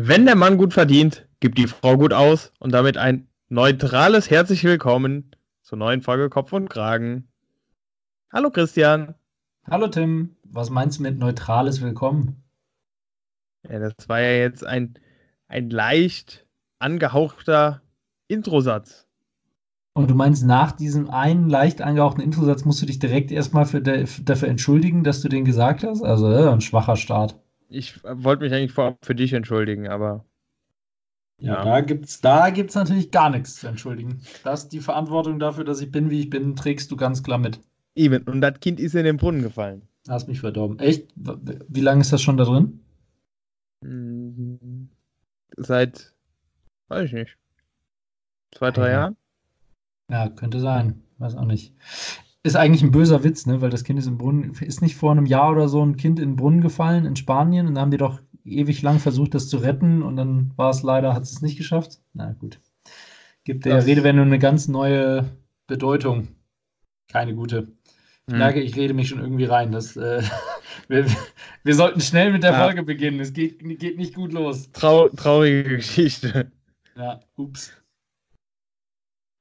Wenn der Mann gut verdient, gibt die Frau gut aus und damit ein neutrales herzlich willkommen zur neuen Folge Kopf und Kragen. Hallo Christian. Hallo Tim. Was meinst du mit neutrales Willkommen? Ja, das war ja jetzt ein, ein leicht angehauchter Introsatz. Und du meinst, nach diesem einen leicht angehauchten Introsatz musst du dich direkt erstmal für de, dafür entschuldigen, dass du den gesagt hast? Also äh, ein schwacher Start. Ich wollte mich eigentlich vorab für dich entschuldigen, aber. Ja, ja. da gibt's, da gibt's natürlich gar nichts zu entschuldigen. Das die Verantwortung dafür, dass ich bin, wie ich bin, trägst du ganz klar mit. Eben, und das Kind ist in den Brunnen gefallen. Hast mich verdorben. Echt? Wie lange ist das schon da drin? Hm, seit, weiß ich nicht, zwei, drei ja. Jahren. Ja, könnte sein. Weiß auch nicht. Ist eigentlich ein böser Witz, ne? Weil das Kind ist im Brunnen. Ist nicht vor einem Jahr oder so ein Kind in den Brunnen gefallen in Spanien und da haben die doch ewig lang versucht, das zu retten und dann war es leider, hat es nicht geschafft. Na gut. Gibt der Redewendung eine ganz neue Bedeutung. Keine gute. Ich hm. merke, ich rede mich schon irgendwie rein. Das, äh, wir, wir, sollten schnell mit der ja. Folge beginnen. Es geht, geht nicht gut los. Trau traurige Geschichte. Ja, ups.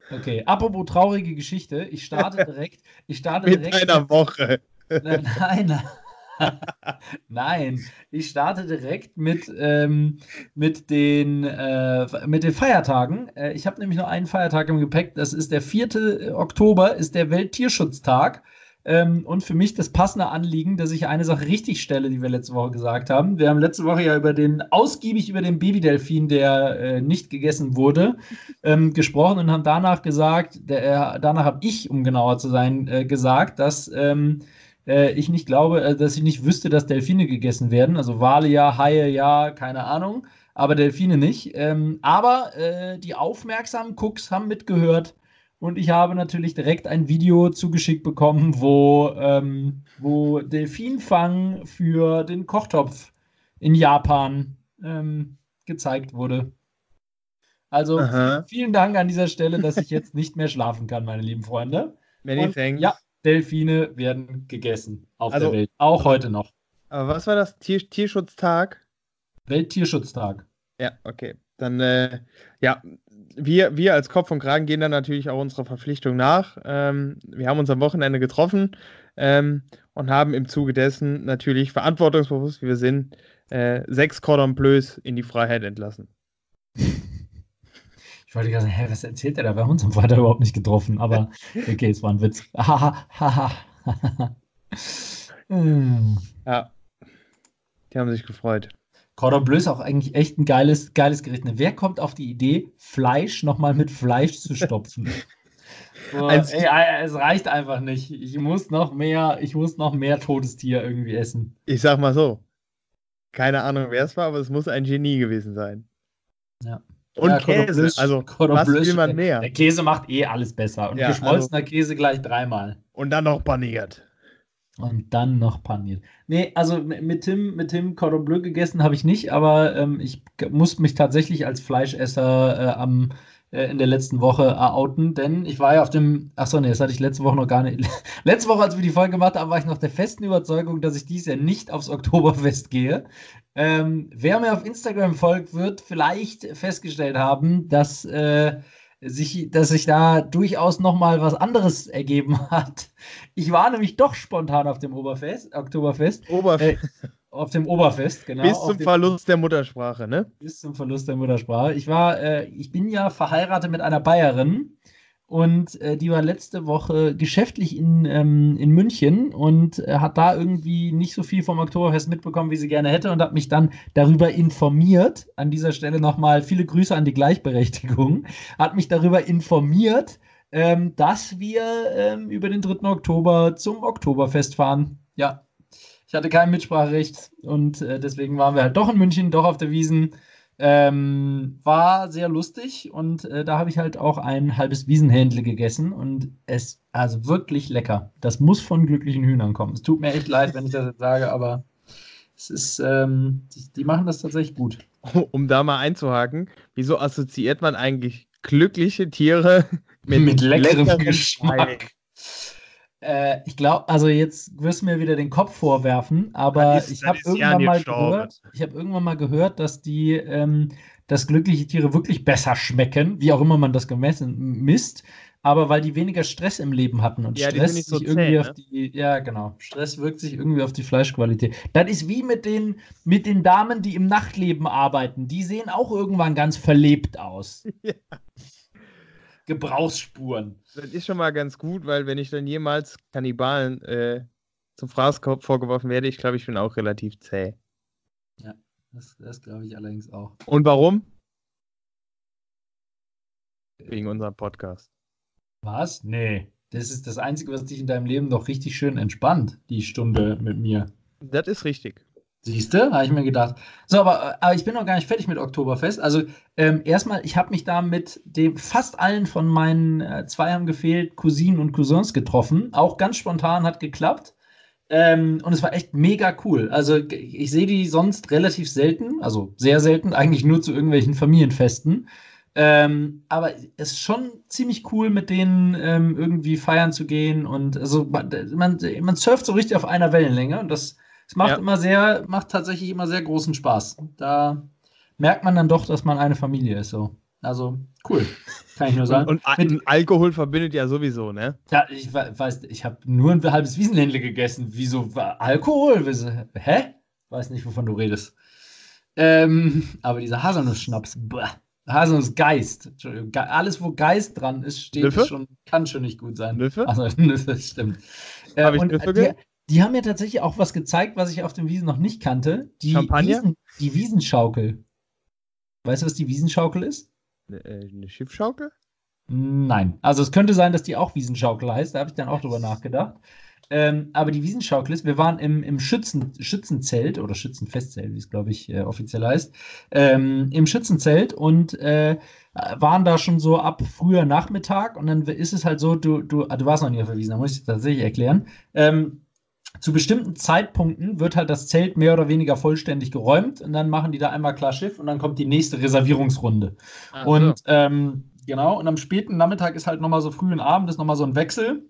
Okay, apropos traurige Geschichte, ich starte direkt. Ich starte mit direkt einer Woche. Nein, nein. Nein, ich starte direkt mit, ähm, mit, den, äh, mit den Feiertagen. Äh, ich habe nämlich noch einen Feiertag im Gepäck. Das ist der 4. Oktober, ist der Welttierschutztag. Ähm, und für mich das passende Anliegen, dass ich eine Sache richtig stelle, die wir letzte Woche gesagt haben. Wir haben letzte Woche ja über den, ausgiebig über den Babydelfin, der äh, nicht gegessen wurde, ähm, gesprochen und haben danach gesagt, der, äh, danach habe ich, um genauer zu sein, äh, gesagt, dass ähm, äh, ich nicht glaube, äh, dass ich nicht wüsste, dass Delfine gegessen werden. Also Wale ja, Haie ja, keine Ahnung, aber Delfine nicht. Ähm, aber äh, die aufmerksamen Cooks haben mitgehört und ich habe natürlich direkt ein Video zugeschickt bekommen, wo, ähm, wo Delfinfang für den Kochtopf in Japan ähm, gezeigt wurde. Also Aha. vielen Dank an dieser Stelle, dass ich jetzt nicht mehr schlafen kann, meine lieben Freunde. Many Und, thanks. Ja, Delfine werden gegessen auf also, der Welt. Auch heute noch. Aber was war das? Tier Tierschutztag? Welttierschutztag. Ja, okay. Dann, äh, ja, wir, wir als Kopf und Kragen gehen dann natürlich auch unserer Verpflichtung nach. Ähm, wir haben uns am Wochenende getroffen ähm, und haben im Zuge dessen natürlich verantwortungsbewusst, wie wir sind, äh, sechs Cordon Bleus in die Freiheit entlassen. Ich wollte gerade sagen, hä, was erzählt er da? Wir haben uns am Freitag überhaupt nicht getroffen, aber okay, es war ein Witz. ja. Die haben sich gefreut. Cordon Bleu ist auch eigentlich echt ein geiles, geiles Gericht. Ne? Wer kommt auf die Idee, Fleisch nochmal mit Fleisch zu stopfen? so, ey, es reicht einfach nicht. Ich muss noch mehr, ich muss noch mehr Todestier irgendwie essen. Ich sag mal so. Keine Ahnung, wer es war, aber es muss ein Genie gewesen sein. Ja. Und ja, Käse, Bleu, also Cordon was will man mehr? Der Käse macht eh alles besser. Und ja, geschmolzener also, Käse gleich dreimal. Und dann noch paniert. Und dann noch paniert. Nee, also mit Tim, mit Tim Cordon Bleu gegessen habe ich nicht, aber ähm, ich muss mich tatsächlich als Fleischesser äh, am, äh, in der letzten Woche outen, denn ich war ja auf dem, achso, nee, das hatte ich letzte Woche noch gar nicht. letzte Woche, als wir die Folge gemacht haben, war ich noch der festen Überzeugung, dass ich dies Jahr nicht aufs Oktoberfest gehe. Ähm, wer mir auf Instagram folgt, wird vielleicht festgestellt haben, dass, äh, sich, dass sich da durchaus noch mal was anderes ergeben hat. Ich war nämlich doch spontan auf dem Oberfest, Oktoberfest. Oberfest. Äh, auf dem Oberfest, genau. Bis zum Verlust der Muttersprache, ne? Bis zum Verlust der Muttersprache. Ich war, äh, ich bin ja verheiratet mit einer Bayerin und äh, die war letzte Woche geschäftlich in, ähm, in München und äh, hat da irgendwie nicht so viel vom Oktoberfest mitbekommen, wie sie gerne hätte und hat mich dann darüber informiert. An dieser Stelle nochmal viele Grüße an die Gleichberechtigung. Hat mich darüber informiert, ähm, dass wir ähm, über den 3. Oktober zum Oktoberfest fahren. Ja, ich hatte kein Mitspracherecht und äh, deswegen waren wir halt doch in München, doch auf der Wiesen. Ähm, war sehr lustig und äh, da habe ich halt auch ein halbes Wiesenhändle gegessen und es, also wirklich lecker. Das muss von glücklichen Hühnern kommen. Es tut mir echt leid, wenn ich das jetzt sage, aber es ist, ähm, die, die, machen das tatsächlich gut. Um da mal einzuhaken, wieso assoziiert man eigentlich glückliche Tiere mit, mit leckerem Geschmack? Äh, ich glaube, also jetzt wirst du mir wieder den Kopf vorwerfen, aber ist, ich habe irgendwann mal gehört, ich habe irgendwann mal gehört, dass die, ähm, dass glückliche Tiere wirklich besser schmecken, wie auch immer man das gemessen misst, aber weil die weniger Stress im Leben hatten und ja, Stress so sich irgendwie zäh, auf ne? die, ja genau, Stress wirkt sich irgendwie auf die Fleischqualität. Das ist wie mit den mit den Damen, die im Nachtleben arbeiten. Die sehen auch irgendwann ganz verlebt aus. Ja. Gebrauchsspuren. Das ist schon mal ganz gut, weil wenn ich dann jemals Kannibalen äh, zum Fraß vorgeworfen werde, ich glaube, ich bin auch relativ zäh. Ja, das, das glaube ich allerdings auch. Und warum? Wegen unserem Podcast. Was? Nee. Das ist das Einzige, was dich in deinem Leben doch richtig schön entspannt, die Stunde mit mir. Das ist richtig. Siehst du, habe ich mir gedacht. So, aber, aber ich bin noch gar nicht fertig mit Oktoberfest. Also, ähm, erstmal, ich habe mich da mit dem fast allen von meinen äh, zwei haben gefehlt, Cousinen und Cousins getroffen. Auch ganz spontan hat geklappt. Ähm, und es war echt mega cool. Also, ich sehe die sonst relativ selten, also sehr selten, eigentlich nur zu irgendwelchen Familienfesten. Ähm, aber es ist schon ziemlich cool, mit denen ähm, irgendwie feiern zu gehen. Und also man, man surft so richtig auf einer Wellenlänge und das es macht ja. immer sehr, macht tatsächlich immer sehr großen Spaß. Da merkt man dann doch, dass man eine Familie ist. So. Also cool, kann ich nur sagen. Und, und Mit, Alkohol verbindet ja sowieso, ne? Ja, ich weiß, ich habe nur ein halbes Wiesenländle gegessen. Wieso Alkohol? Hä? Weiß nicht, wovon du redest. Ähm, aber dieser Haselnuss-Schnaps, Haselnuss-Geist. Alles, wo Geist dran ist, steht schon, kann schon nicht gut sein. Nüffe? Also, Nüffe, stimmt. Äh, Habe ich Nüffe die, die haben mir tatsächlich auch was gezeigt, was ich auf den Wiesen noch nicht kannte. Die Champagner? Wiesen, die Wiesenschaukel. Weißt du, was die Wiesenschaukel ist? Eine, äh, eine Schiffschaukel? Nein. Also es könnte sein, dass die auch Wiesenschaukel heißt. Da habe ich dann auch drüber nachgedacht. Ähm, aber die Wiesenschaukel ist, wir waren im, im Schützen, Schützenzelt oder Schützenfestzelt, wie es glaube ich äh, offiziell heißt, ähm, im Schützenzelt und äh, waren da schon so ab früher Nachmittag und dann ist es halt so, du, du, ah, du warst noch nie auf der Wiesen, da muss ich das tatsächlich erklären. Ähm, zu bestimmten Zeitpunkten wird halt das Zelt mehr oder weniger vollständig geräumt und dann machen die da einmal klar Schiff und dann kommt die nächste Reservierungsrunde. Ach und ähm, genau, und am späten Nachmittag ist halt nochmal so frühen Abend, ist nochmal so ein Wechsel.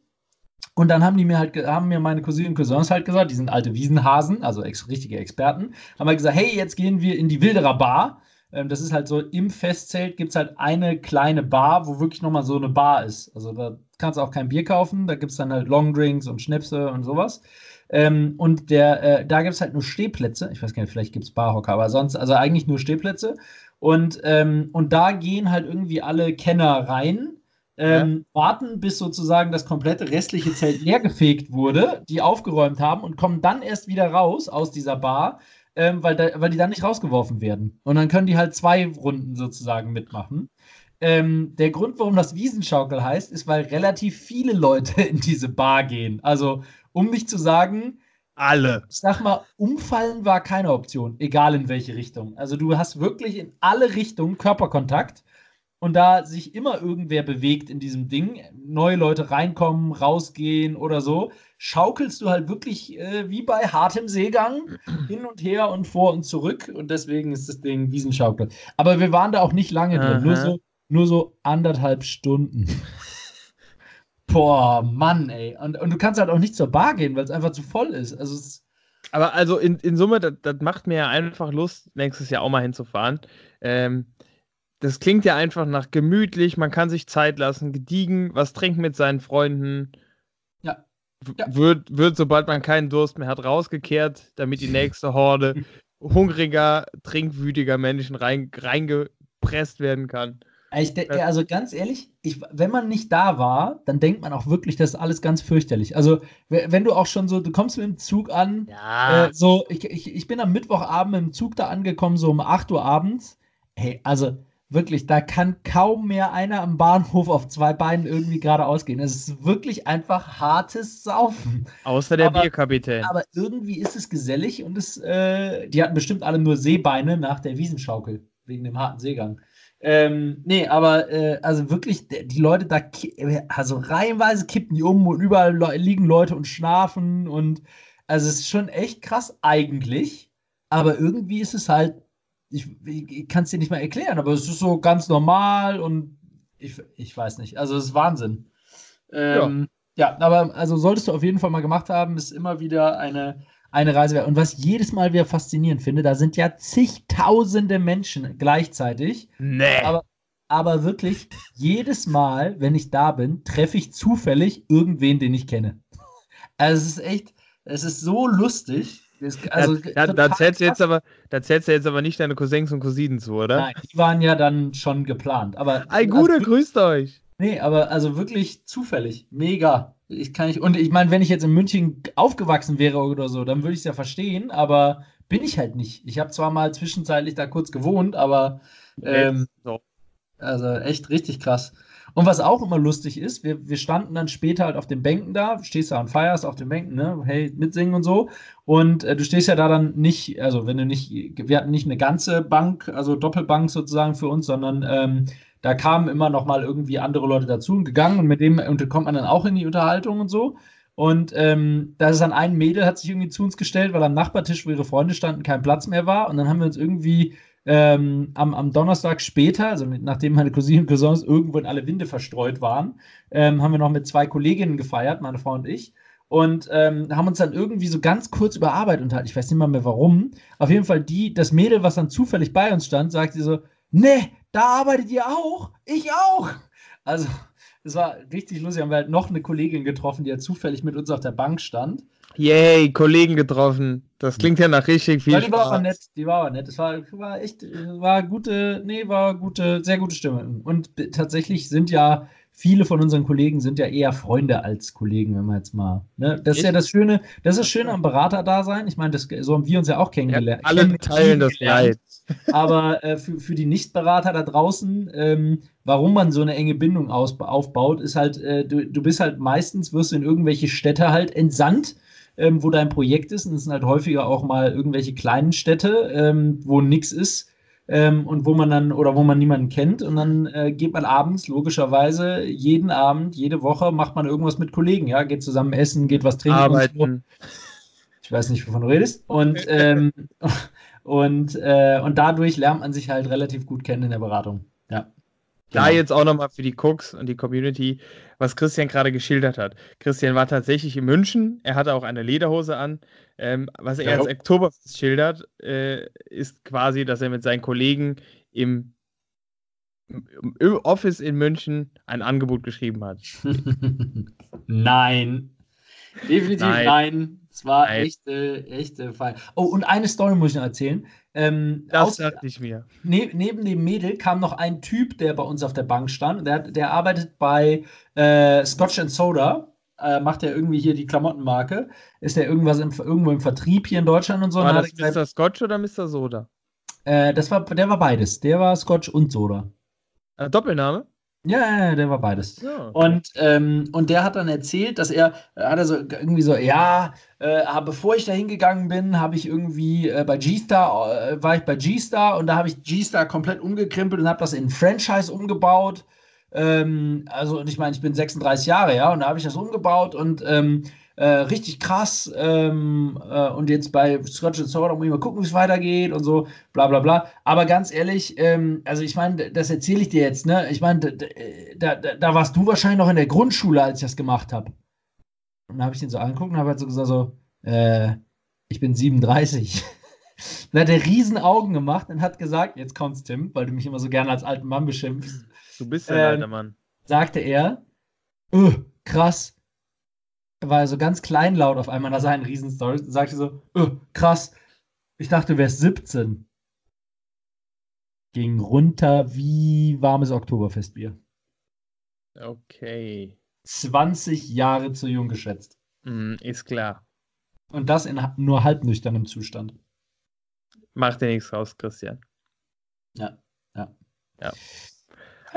Und dann haben die mir halt, haben mir meine Cousinen und Cousins halt gesagt, die sind alte Wiesenhasen, also ex richtige Experten, haben halt gesagt, hey, jetzt gehen wir in die Wilderer Bar. Ähm, das ist halt so, im Festzelt gibt es halt eine kleine Bar, wo wirklich nochmal so eine Bar ist. Also da kannst du auch kein Bier kaufen, da gibt es dann halt Longdrinks und Schnäpse und sowas. Ähm, und der, äh, da gibt es halt nur Stehplätze. Ich weiß gar nicht, vielleicht gibt es Barhocker, aber sonst, also eigentlich nur Stehplätze. Und, ähm, und da gehen halt irgendwie alle Kenner rein, ähm, ja. warten, bis sozusagen das komplette restliche Zelt leergefegt wurde, die aufgeräumt haben und kommen dann erst wieder raus aus dieser Bar, ähm, weil, da, weil die dann nicht rausgeworfen werden. Und dann können die halt zwei Runden sozusagen mitmachen. Ähm, der Grund, warum das Wiesenschaukel heißt, ist, weil relativ viele Leute in diese Bar gehen. Also um nicht zu sagen, alle. Ich sag mal, umfallen war keine Option, egal in welche Richtung. Also du hast wirklich in alle Richtungen Körperkontakt und da sich immer irgendwer bewegt in diesem Ding, neue Leute reinkommen, rausgehen oder so, schaukelst du halt wirklich äh, wie bei hartem Seegang hin und her und vor und zurück und deswegen ist das Ding Wiesenschaukel. Aber wir waren da auch nicht lange drin, nur so, nur so anderthalb Stunden. Boah, Mann, ey. Und, und du kannst halt auch nicht zur Bar gehen, weil es einfach zu voll ist. Also es aber also in, in Summe, das, das macht mir ja einfach Lust, nächstes Jahr auch mal hinzufahren. Ähm, das klingt ja einfach nach gemütlich, man kann sich Zeit lassen, gediegen, was trinken mit seinen Freunden. Ja. ja. Wird, wird, sobald man keinen Durst mehr hat, rausgekehrt, damit die nächste Horde hungriger, trinkwütiger Menschen rein, reingepresst werden kann. Ich denke, also ganz ehrlich, ich, wenn man nicht da war, dann denkt man auch wirklich, das ist alles ganz fürchterlich. Also, wenn du auch schon so, du kommst mit dem Zug an, ja. äh, so, ich, ich, ich bin am Mittwochabend mit dem Zug da angekommen, so um 8 Uhr abends. Hey, also wirklich, da kann kaum mehr einer am Bahnhof auf zwei Beinen irgendwie geradeaus gehen. Es ist wirklich einfach hartes Saufen. Außer der aber, Bierkapitän. Aber irgendwie ist es gesellig und es, äh, die hatten bestimmt alle nur Seebeine nach der Wiesenschaukel, wegen dem harten Seegang. Ähm, nee, aber äh, also wirklich, die Leute da, also reihenweise kippen die um und überall liegen Leute und schlafen und also es ist schon echt krass eigentlich, aber irgendwie ist es halt, ich, ich kann es dir nicht mal erklären, aber es ist so ganz normal und ich, ich weiß nicht, also es ist Wahnsinn. Ähm, ja, aber also solltest du auf jeden Fall mal gemacht haben, ist immer wieder eine, eine Reise wert. Und was jedes Mal wieder faszinierend finde, da sind ja zigtausende Menschen gleichzeitig. Nee. Aber, aber wirklich, jedes Mal, wenn ich da bin, treffe ich zufällig irgendwen, den ich kenne. Also es ist echt, es ist so lustig. Also, da, da, da, zählst du jetzt aber, da zählst du jetzt aber nicht deine Cousins und Cousinen zu, oder? Nein, die waren ja dann schon geplant. Aber, Ein guter, also, grüßt euch. Nee, aber also wirklich zufällig. Mega. Ich kann nicht, und ich meine, wenn ich jetzt in München aufgewachsen wäre oder so, dann würde ich es ja verstehen, aber bin ich halt nicht. Ich habe zwar mal zwischenzeitlich da kurz gewohnt, aber ähm, so. also echt richtig krass. Und was auch immer lustig ist, wir, wir standen dann später halt auf den Bänken da, stehst da und feierst auf den Bänken, ne? Hey, mitsingen und so. Und äh, du stehst ja da dann nicht, also wenn du nicht, wir hatten nicht eine ganze Bank, also Doppelbank sozusagen für uns, sondern ähm, da kamen immer noch mal irgendwie andere Leute dazu und gegangen und mit dem kommt man dann auch in die Unterhaltung und so. Und ähm, da ist dann ein Mädel, hat sich irgendwie zu uns gestellt, weil am Nachbartisch, wo ihre Freunde standen, kein Platz mehr war. Und dann haben wir uns irgendwie ähm, am, am, Donnerstag später, also mit, nachdem meine Cousinen und Cousins irgendwo in alle Winde verstreut waren, ähm, haben wir noch mit zwei Kolleginnen gefeiert, meine Frau und ich. Und ähm, haben uns dann irgendwie so ganz kurz über Arbeit unterhalten. Ich weiß nicht mal mehr warum. Auf jeden Fall die, das Mädel, was dann zufällig bei uns stand, sagte so, ne, da arbeitet ihr auch? Ich auch. Also, es war richtig lustig. Haben wir halt noch eine Kollegin getroffen, die ja zufällig mit uns auf der Bank stand. Yay, Kollegen getroffen. Das klingt ja nach richtig viel ja, die Spaß. War aber nett, die war aber nett. Es war, war echt, war gute, nee, war gute, sehr gute Stimme. Und tatsächlich sind ja viele von unseren Kollegen sind ja eher Freunde als Kollegen, wenn man jetzt mal. Ne? Das ist ja das Schöne, das ist das Schöne am Beraterdasein. Ich meine, so haben wir uns ja auch kennengelernt. Ja, alle teilen das Leid. Aber äh, für, für die Nichtberater da draußen, ähm, warum man so eine enge Bindung aus, aufbaut, ist halt, äh, du, du bist halt meistens, wirst du in irgendwelche Städte halt entsandt. Ähm, wo dein Projekt ist, und es sind halt häufiger auch mal irgendwelche kleinen Städte, ähm, wo nichts ist ähm, und wo man dann oder wo man niemanden kennt und dann äh, geht man abends logischerweise jeden Abend, jede Woche macht man irgendwas mit Kollegen, ja, geht zusammen essen, geht was trinken. Arbeiten. Ich weiß nicht, wovon du redest. Und, ähm, und, äh, und dadurch lernt man sich halt relativ gut kennen in der Beratung. Ja. Da genau. jetzt auch nochmal für die Cooks und die Community, was Christian gerade geschildert hat. Christian war tatsächlich in München, er hatte auch eine Lederhose an. Ähm, was er ja. als Oktoberfest schildert, äh, ist quasi, dass er mit seinen Kollegen im, im Office in München ein Angebot geschrieben hat. nein. Definitiv nein. nein. Es war nein. echte, echte Fall. Oh, und eine Story muss ich noch erzählen. Ähm, das aus, dachte ich mir. Ne, neben dem Mädel kam noch ein Typ, der bei uns auf der Bank stand. Der, der arbeitet bei äh, Scotch and Soda. Äh, macht er irgendwie hier die Klamottenmarke. Ist der irgendwas im, irgendwo im Vertrieb hier in Deutschland und so. War das Mr. Scotch oder Mr. Soda? Äh, das war, der war beides. Der war Scotch und Soda. Äh, Doppelname? Ja, der war beides. Ja, okay. und, ähm, und der hat dann erzählt, dass er, hat er so irgendwie so, ja, äh, bevor ich da hingegangen bin, habe ich irgendwie äh, bei G-Star, äh, war ich bei G-Star und da habe ich G-Star komplett umgekrempelt und habe das in ein Franchise umgebaut. Ähm, also, und ich meine, ich bin 36 Jahre, ja, und da habe ich das umgebaut und ähm, äh, richtig krass. Ähm, äh, und jetzt bei Scotch and Soda muss ich mal gucken, wie es weitergeht und so, bla bla bla. Aber ganz ehrlich, ähm, also ich meine, das erzähle ich dir jetzt, ne? Ich meine, da, da, da, warst du wahrscheinlich noch in der Grundschule, als ich das gemacht habe. Und dann habe ich den so angeguckt und habe halt so gesagt, so, äh, ich bin 37. dann hat er riesen Augen gemacht und hat gesagt, jetzt kommt's, Tim, weil du mich immer so gerne als alten Mann beschimpfst. Du bist ein ähm, alter Mann. Sagte er, öh, krass, war er so ganz kleinlaut auf einmal nach seinen Riesenstories und sagte so, oh, krass, ich dachte, du wärst 17. Ging runter wie warmes Oktoberfestbier. Okay. 20 Jahre zu jung geschätzt. Mm, ist klar. Und das in nur halbnüchternem Zustand. Macht dir nichts raus, Christian. Ja, ja. Ja.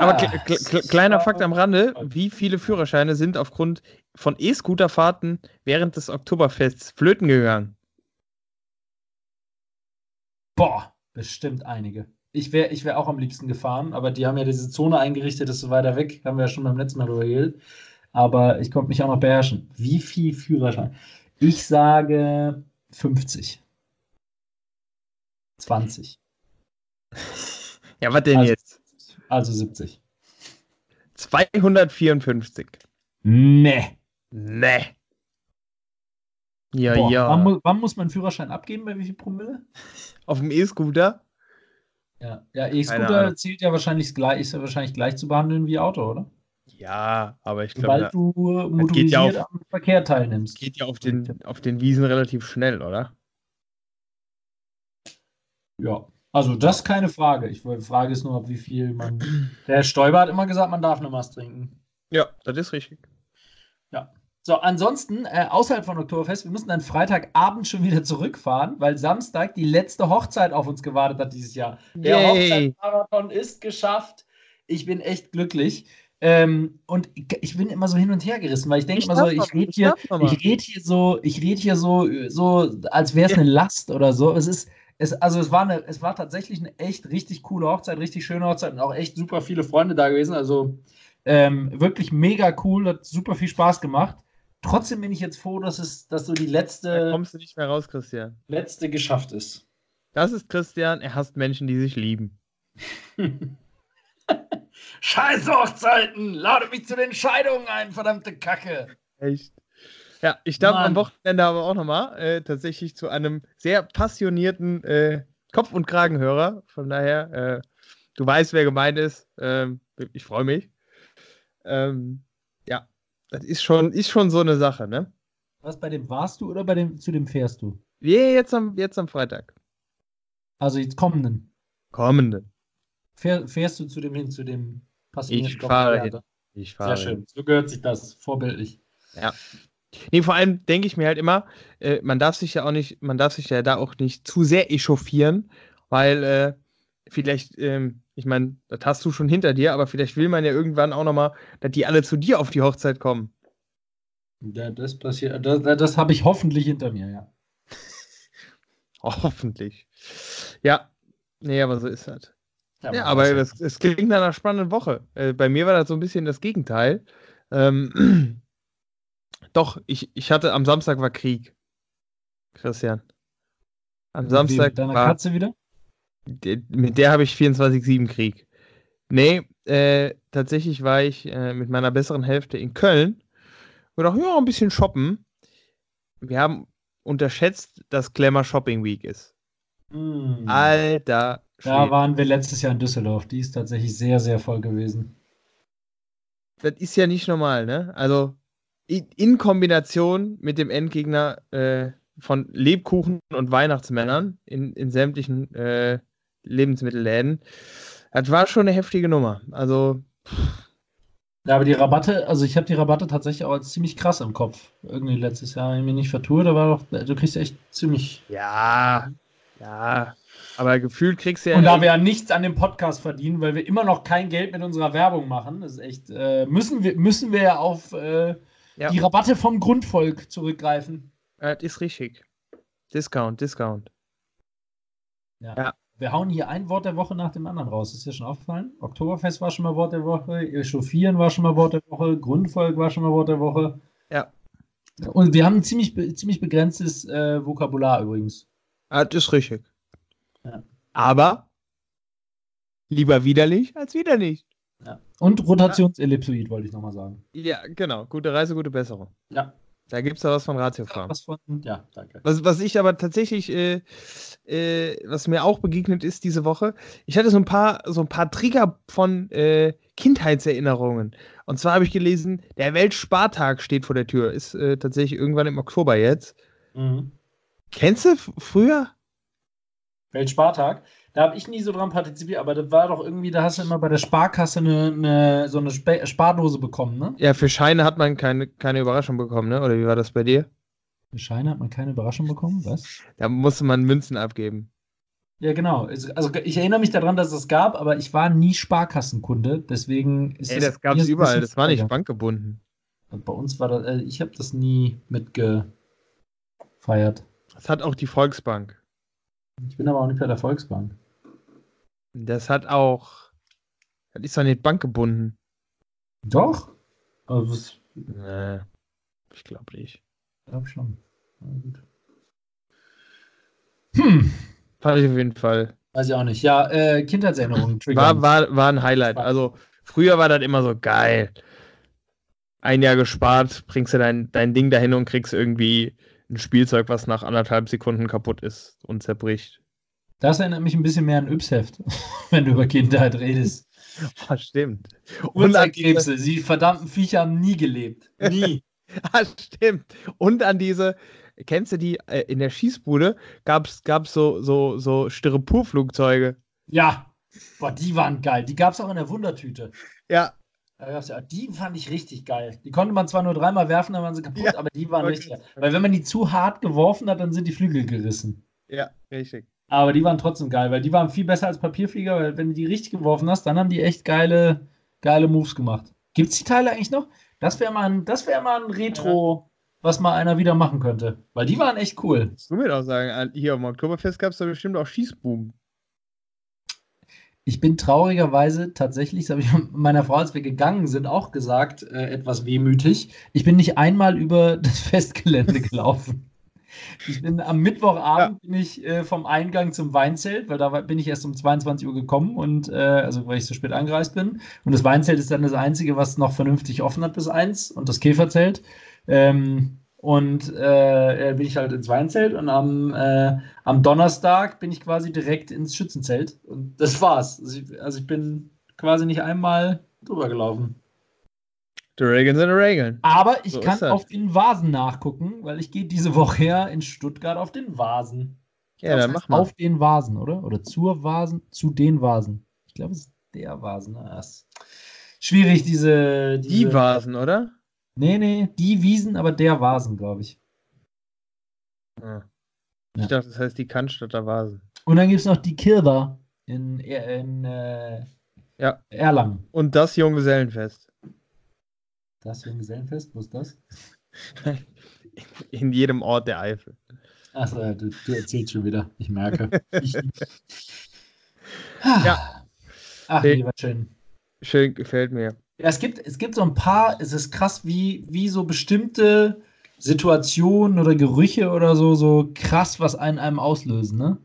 Aber ah, kleiner Fakt am Rande: Wie viele Führerscheine sind aufgrund von E-Scooterfahrten während des Oktoberfests flöten gegangen? Boah, bestimmt einige. Ich wäre ich wär auch am liebsten gefahren, aber die haben ja diese Zone eingerichtet, das ist weiter weg. Haben wir ja schon beim letzten Mal drüber geredet. Aber ich konnte mich auch noch beherrschen. Wie viel Führerschein? Ich sage 50. 20. Ja, was denn also, jetzt? Also 70. 254. Nee. Nee. Ja, Boah, ja. Wann, mu- wann muss man Führerschein abgeben? Bei wie viel Promille? Auf dem E-Scooter? Ja, ja E-Scooter zählt ja wahrscheinlich gleich, ist ja wahrscheinlich gleich zu behandeln wie Auto, oder? Ja, aber ich glaube, Sobald du geht ja motorisiert auf- am Verkehr teilnimmst. geht ja auf den, auf den Wiesen relativ schnell, oder? Ja, also das ist keine Frage. Ich die Frage ist nur, ob wie viel man. Der Herr Stoiber hat immer gesagt, man darf nur was trinken. Ja, das ist richtig. So, ansonsten, äh, außerhalb von Oktoberfest, wir müssen dann Freitagabend schon wieder zurückfahren, weil Samstag die letzte Hochzeit auf uns gewartet hat dieses Jahr. Der. Hochzeitsmarathon ist geschafft. Ich bin echt glücklich. Ähm, und ich, bin immer so hin und her gerissen, weil ich denke immer so, ich rede hier, ich rede hier so, ich rede hier so, so, als wäre es eine Last oder so. Es ist, es, also es war eine, es war tatsächlich eine echt richtig coole Hochzeit, richtig schöne Hochzeit und auch echt super viele Freunde da gewesen. Also ähm, wirklich mega cool, hat super viel Spaß gemacht. Trotzdem bin ich jetzt froh, dass es, dass so die Da letzte, kommst du nicht mehr raus, Christian. letzte geschafft ist. Das ist Christian, er hasst Menschen, die sich lieben. Scheiß Hochzeiten! Lade mich zu den Scheidungen ein, verdammte Kacke! Echt? Ja, ich darf Mann. am Wochenende aber auch nochmal äh, tatsächlich zu einem sehr passionierten äh, Kopf- und Kragenhörer. Von daher, äh, du weißt, wer gemeint ist. Ähm, ich freue mich. Ähm, ja, das ist schon, ist schon so eine Sache, ne? Was bei dem warst du oder bei dem zu dem fährst du? Wir jetzt am, jetzt am Freitag. Also jetzt kommenden. Kommende. Fähr, fährst du zu dem hin, zu dem passionierten Ich fahre hin. Ich fahre. Sehr schön. So gehört sich das. Vorbildlich. Ja. Nee, vor allem denke ich mir halt immer, äh, man darf sich ja auch nicht, man darf sich ja da auch nicht zu sehr echauffieren, weil äh, vielleicht, ähm, ich meine, das hast du schon hinter dir, aber vielleicht will man ja irgendwann auch nochmal, dass die alle zu dir auf die Hochzeit kommen. Ja, das passiert. Das, das habe ich hoffentlich hinter mir, ja. Hoffentlich. Ja, nee, aber so ist das. Ja, aber ja. das, es klingt nach einer spannenden Woche. Äh, bei mir war das so ein bisschen das Gegenteil. Ähm, doch, ich, ich hatte am Samstag war Krieg. Christian. Am Wie Samstag Mit deiner war, Katze wieder? de- mit der habe ich 24-7 Krieg. Nee, äh, tatsächlich war ich äh, mit meiner besseren Hälfte in Köln und auch ja, ein bisschen shoppen. Wir haben unterschätzt, dass Glamour Shopping Week ist. Hm. Alter. Da Schwede. waren wir letztes Jahr in Düsseldorf. Die ist tatsächlich sehr, sehr voll gewesen. das ist ja nicht normal, ne? Also in, in Kombination mit dem Endgegner äh, von Lebkuchen und Weihnachtsmännern in, in sämtlichen äh, Lebensmittelläden. Das war schon eine heftige Nummer. Also, Ja, aber die Rabatte, also ich habe die Rabatte tatsächlich auch als ziemlich krass im Kopf. Irgendwie letztes Jahr, wenn ich mich nicht vertue, da war doch, du kriegst echt ziemlich. ja, ja. Aber gefühlt kriegst du ja. Und da wir ja nichts an dem Podcast verdienen, weil wir immer noch kein Geld mit unserer Werbung machen, das ist echt, äh, müssen wir, müssen wir ja auf äh, Ja. die Rabatte vom Grundvolk zurückgreifen. das ist richtig. Discount, Discount. Ja. Ja. Wir hauen hier ein Wort der Woche nach dem anderen raus. Ist dir schon aufgefallen? Oktoberfest war schon mal Wort der Woche, Echauffieren war schon mal Wort der Woche, Grundvolk war schon mal Wort der Woche. Ja. Und wir haben ein ziemlich, ziemlich begrenztes äh, Vokabular übrigens. Das ist richtig. Ja. Aber lieber widerlich als wieder nicht. Ja. Und Rotationsellipsoid wollte ich nochmal sagen. Ja, genau. Gute Reise, gute Besserung. Ja. Da gibt es da was von Ratiofarm. Was von, ja, danke. Was, was ich aber tatsächlich, äh, äh, was mir auch begegnet ist diese Woche, ich hatte so ein paar, so ein paar Trigger von äh, Kindheitserinnerungen. Und zwar habe ich gelesen, der Weltspartag steht vor der Tür. Ist äh, tatsächlich irgendwann im Oktober jetzt. Mhm. Kennst du früher? Weltspartag. Da habe ich nie so dran partizipiert, aber das war doch irgendwie, da hast du immer bei der Sparkasse eine, eine, so eine Spe Spardose bekommen, ne? Ja, für Scheine hat man keine, keine Überraschung bekommen, ne? Oder wie war das bei dir? Für Scheine hat man keine Überraschung bekommen, was? Da musste man Münzen abgeben. Ja, genau. Es- Also ich erinnere mich daran, dass es gab, aber ich war nie Sparkassenkunde, deswegen ist Ey, es das gab es überall. Das war nicht bankgebunden. Und bei uns war das, äh, ich habe das nie mitgefeiert. Das hat auch die Volksbank. Ich bin aber auch nicht bei der Volksbank. Das hat auch. Das ist doch nicht bankgebunden. Doch? Also das Nee, ich glaube nicht. glaube schon. Na gut. Hm, Fand ich auf jeden Fall. weiß ich auch nicht. Ja, äh, Kindheitserinnerungen. War, war, war ein Highlight. Also früher war das immer so geil. ein Jahr gespart, bringst du dein, dein Ding dahin und kriegst irgendwie ein Spielzeug, was nach anderthalb Sekunden kaputt ist und zerbricht. Das erinnert mich ein bisschen mehr an Ypsheft, wenn du über Kindheit redest. Ah, stimmt. Und an Krebse, die verdammten Viecher haben nie gelebt. Nie. ah, stimmt. Und an diese, kennst du die, äh, in der Schießbude gab es so, so, so Styroporflugzeuge. Ja, boah, die waren geil. Die gab es auch in der Wundertüte. Ja. ja. Die fand ich richtig geil. Die konnte man zwar nur dreimal werfen, dann waren sie kaputt, ja, aber die waren richtig geil. Weil wenn man die zu hart geworfen hat, dann sind die Flügel gerissen. Ja, richtig. Aber die waren trotzdem geil, weil die waren viel besser als Papierflieger, weil wenn du die richtig geworfen hast, dann haben die echt geile, geile Moves gemacht. Gibt es die Teile eigentlich noch? Das wäre mal, ein, wär mal ein Retro, was mal einer wieder machen könnte. Weil die waren echt cool. Du mir doch sagen, hier am Oktoberfest gab es da bestimmt auch Schießbuben. Ich bin traurigerweise tatsächlich, das habe ich meiner Frau, als wir gegangen sind, auch gesagt, äh, etwas wehmütig. Ich bin nicht einmal über das Festgelände gelaufen. Ich bin am Mittwochabend ja. bin ich äh, vom Eingang zum Weinzelt, weil da bin ich erst um 22 Uhr gekommen und äh, also weil ich so spät angereist bin. Und das Weinzelt ist dann das einzige, was noch vernünftig offen hat bis eins und das Käferzelt. Ähm, und äh, bin ich halt ins Weinzelt und am, äh, am Donnerstag bin ich quasi direkt ins Schützenzelt. Und das war's. Also ich, also ich bin quasi nicht einmal drüber gelaufen. Die Regeln sind die Regeln. Aber ich so kann auf den Vasen nachgucken, weil ich gehe diese Woche ja in Stuttgart auf den Vasen. Ja, dann mach mal. Auf den Vasen, oder? Oder zur Vasen, zu den Vasen. Ich glaube, es ist der Vasen. Ist schwierig, diese, diese. Die Vasen, oder? Nee, nee, die Wiesen, aber der Vasen, glaube ich. Ah. Ich ja. dachte, das heißt die Cannstatter Vasen. Und dann gibt es noch die Kirber in, in äh, ja. Erlangen. Und das Junggesellenfest. Das Junggesellenfest, wo ist das? In jedem Ort der Eifel. Achso, ja, du, du erzählst schon wieder. Ich merke. ich, ja. Ach, nee, war schön. Schön, gefällt mir. Ja, es gibt, es gibt so ein paar, es ist krass, wie, wie so bestimmte Situationen oder Gerüche oder so, so krass, was einen einem auslösen, ne?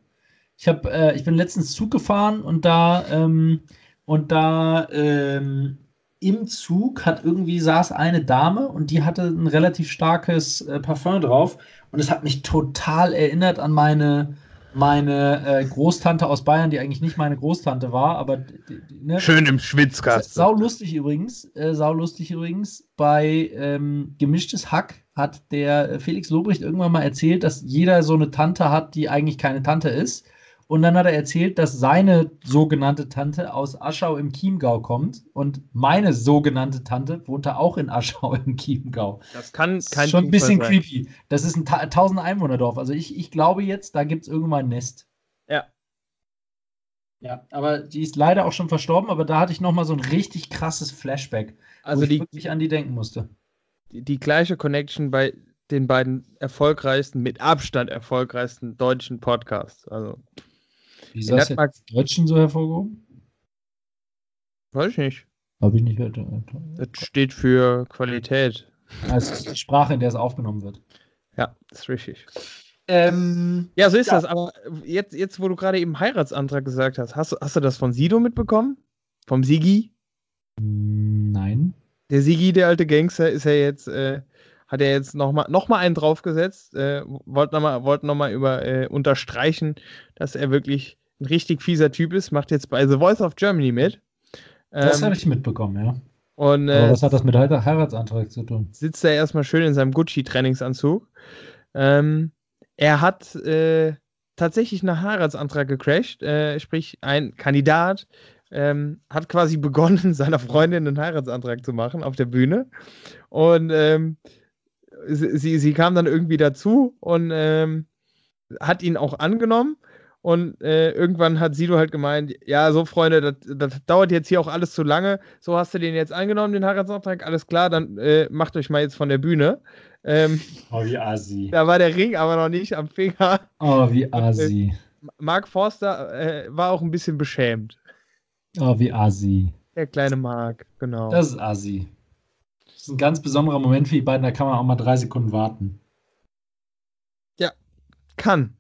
Ich habe, äh, ich bin letztens Zug gefahren und da, ähm, und da ähm, im Zug hat irgendwie saß eine Dame und die hatte ein relativ starkes äh, Parfum drauf und es hat mich total erinnert an meine meine äh, Großtante aus Bayern, die eigentlich nicht meine Großtante war, aber ne? schön im Schwitzkasten. Sau lustig übrigens, äh, sau lustig übrigens. Bei ähm, gemischtes Hack hat der Felix Lobrecht irgendwann mal erzählt, dass jeder so eine Tante hat, die eigentlich keine Tante ist und dann hat er erzählt, dass seine sogenannte Tante aus Aschau im Chiemgau kommt. Und meine sogenannte Tante wohnte auch in Aschau im Chiemgau. Das kann kein das Schon ein bisschen sein. creepy. Das ist ein 1000 Einwohnerdorf. Also ich, ich glaube jetzt, da gibt es irgendwann ein Nest. Ja. Ja, aber die ist leider auch schon verstorben, aber da hatte ich nochmal so ein richtig krasses Flashback, also wo die, ich wirklich an die denken musste. Die, die gleiche Connection bei den beiden erfolgreichsten, mit Abstand erfolgreichsten deutschen Podcasts. Also wie ist das jetzt Deutschen so hervorgehoben? Weiß ich nicht. Habe ich nicht gehört. Das steht für Qualität. Also die Sprache, in der es aufgenommen wird. Ja, das ist richtig. Ähm, ja, so ist ja. das. Aber jetzt, jetzt, wo du gerade eben Heiratsantrag gesagt hast, hast, hast du das von Sido mitbekommen? Vom Sigi? Nein. Der Sigi, der alte Gangster, ist ja jetzt äh, hat er jetzt nochmal noch mal einen draufgesetzt. Äh, wollte nochmal wollt noch über äh, unterstreichen, dass er wirklich ein richtig fieser Typ ist. Macht jetzt bei The Voice of Germany mit. Das ähm, habe ich mitbekommen, ja. Und, äh, Aber was hat das mit Heiratsantrag zu tun? Sitzt er erstmal schön in seinem Gucci-Trainingsanzug. Ähm, er hat äh, tatsächlich einen Heiratsantrag gecrashed, äh, sprich ein Kandidat ähm, hat quasi begonnen, seiner Freundin einen Heiratsantrag zu machen auf der Bühne. Und ähm, sie, sie kam dann irgendwie dazu und ähm, hat ihn auch angenommen. Und äh, irgendwann hat Sido halt gemeint, ja, so Freunde, das, dauert jetzt hier auch alles zu lange. So hast du den jetzt angenommen, den Heiratsantrag, alles klar, dann äh, macht euch mal jetzt von der Bühne. Ähm, oh, wie assi. Da war der Ring aber noch nicht am Finger. Oh, wie assi. Und, äh, Mark Forster äh, war auch ein bisschen beschämt. Oh, wie assi. Der kleine Mark, genau. Das ist assi ist ein ganz besonderer Moment für die beiden, da kann man auch mal drei Sekunden warten. Ja, kann.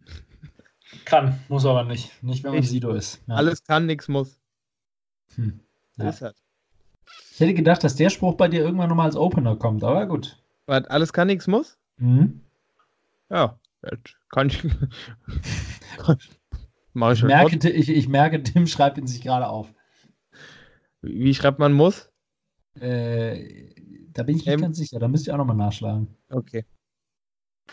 Kann, muss aber nicht. Nicht, wenn man ich, Sido ist. Ja. Alles kann, nichts muss. Hm. Ja. Ist halt. Ich hätte gedacht, dass der Spruch bei dir irgendwann nochmal als Opener kommt, aber gut. Was, alles kann, nichts muss? Mhm. Ja, kann ich. Mach ich Ich schon. merke, ich, ich merke, Tim schreibt ihn sich gerade auf. Wie schreibt man muss? Äh, da bin ich nicht Ähm. ganz sicher, da müsst ihr auch nochmal nachschlagen. Okay.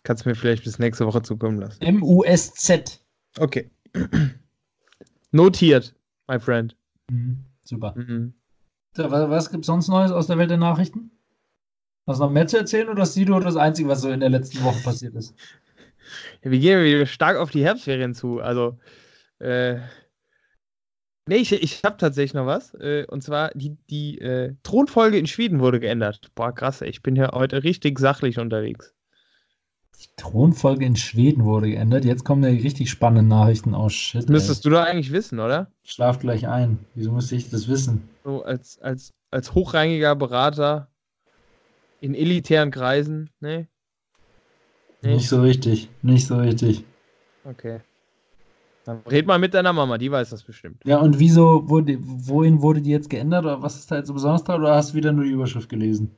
Kannst du mir vielleicht bis nächste Woche zukommen lassen. M-U-S-Z. Okay. Notiert, my friend. Mhm. Super. Mhm. So, was was gibt es sonst Neues aus der Welt der Nachrichten? Hast du noch mehr zu erzählen oder ist Sido das Einzige, was so in der letzten Woche passiert ist? Ja, wir gehen wieder stark auf die Herbstferien zu. Also, äh, nee, ich, ich habe tatsächlich noch was. Äh, und zwar, die, die äh, Thronfolge in Schweden wurde geändert. Boah, krass, ey, ich bin hier heute richtig sachlich unterwegs. Die Thronfolge in Schweden wurde geändert. Jetzt kommen ja die richtig spannenden Nachrichten aus. Shit. Das müsstest du doch eigentlich wissen, oder? ey. Schlaf gleich ein. Wieso müsste ich das wissen? So als, als, als hochrangiger Berater in elitären Kreisen. Nee? Nee? Nicht so richtig. Nicht so richtig. Okay. Dann red mal mit deiner Mama, die weiß das bestimmt. Ja, und wieso wurde, wohin wurde die jetzt geändert? Oder was ist da jetzt so besonders dran? Oder hast du wieder nur die Überschrift gelesen?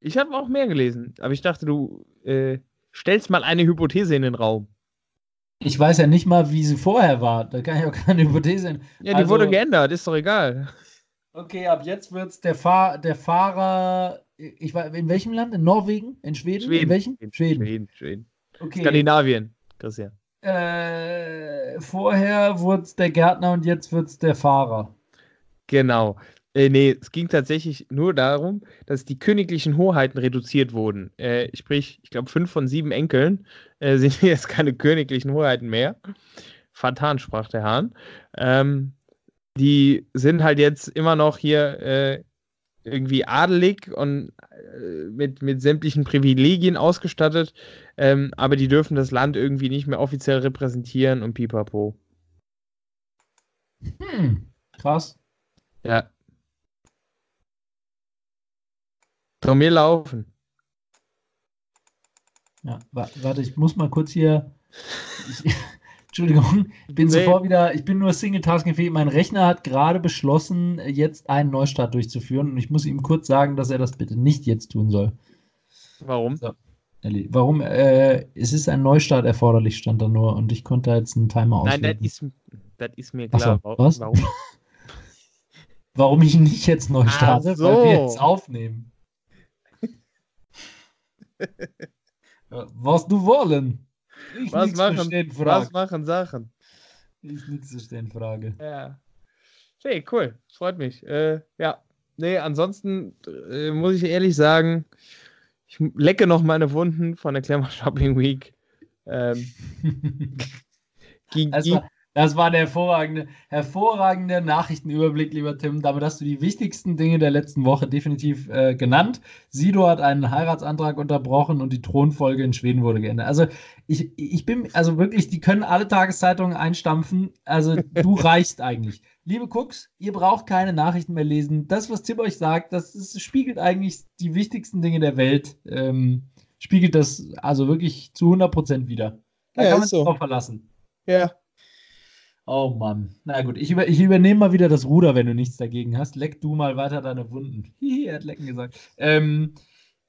Ich habe auch mehr gelesen, aber ich dachte, du äh, stellst mal eine Hypothese in den Raum. Ich weiß ja nicht mal, wie sie vorher war. Da kann ich auch keine Hypothese. Ja, die Also- wurde geändert, ist doch egal. Okay, ab jetzt wird es der, Fahr der Fahrer. Ich war in welchem Land? In Norwegen? In Schweden? In welchem? Schweden. Schweden, Schweden. Okay. Skandinavien, Christian. Äh, vorher wurde es der Gärtner und jetzt wird es der Fahrer. Genau. Äh, nee, es ging tatsächlich nur darum, dass die königlichen Hoheiten reduziert wurden. Äh, sprich, ich glaube, fünf von sieben Enkeln äh, sind jetzt keine königlichen Hoheiten mehr. Fatan, sprach der Hahn. Ähm, die sind halt jetzt immer noch hier äh, irgendwie adelig und äh, mit, mit sämtlichen Privilegien ausgestattet, ähm, aber die dürfen das Land irgendwie nicht mehr offiziell repräsentieren und pipapo. Hm, krass. Ja. Von mir laufen. Ja, wa warte, ich muss mal kurz hier. Ich, Entschuldigung, ich bin Nee. sofort wieder. Ich bin nur Single-Tasking-fähig. Mein Rechner hat gerade beschlossen, jetzt einen Neustart durchzuführen und ich muss ihm kurz sagen, dass er das bitte nicht jetzt tun soll. Warum? Elli, Warum? Äh, es ist ein Neustart erforderlich, stand da nur und ich konnte jetzt einen Timer Nein, das ist, das ist mir so, klar. Wa- was? Warum? Warum ich nicht jetzt neu starte? Ach Weil wir so. jetzt aufnehmen. Ja, Was du wollen. Ich Was machen, was machen Sachen? Ich nichts verstehen, Frage. Ja. Hey, cool. Freut mich. Äh, ja. Nee, ansonsten äh, muss ich ehrlich sagen, ich lecke noch meine Wunden von der Glamour Shopping Week. Ähm, ging, Das war, das der hervorragende, hervorragende Nachrichtenüberblick, lieber Tim. Damit hast du die wichtigsten Dinge der letzten Woche definitiv äh, genannt. Sido hat einen Heiratsantrag unterbrochen und die Thronfolge in Schweden wurde geändert. Also ich, ich bin, also wirklich, die können alle Tageszeitungen einstampfen. Also du reichst eigentlich. Liebe Cooks, ihr braucht keine Nachrichten mehr lesen. Das, was Tim euch sagt, das ist, spiegelt eigentlich die wichtigsten Dinge der Welt. Ähm, spiegelt das also wirklich zu 100% wieder. Da Ja, kann man sich so. drauf verlassen. ja. Oh Mann. Na gut, ich, über, ich übernehme mal wieder das Ruder, wenn du nichts dagegen hast. Leck du mal weiter deine Wunden. Hihi, er hat lecken gesagt. Ähm,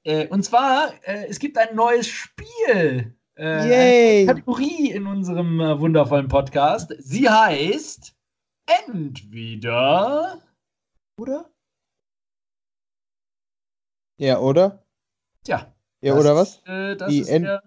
äh, und zwar, äh, es gibt ein neues Spiel. Äh! Kategorie in unserem äh, wundervollen Podcast. Sie heißt Entweder. Oder? Ja, oder? Tja. Ja, oder was? Ist, äh, das Die ist der,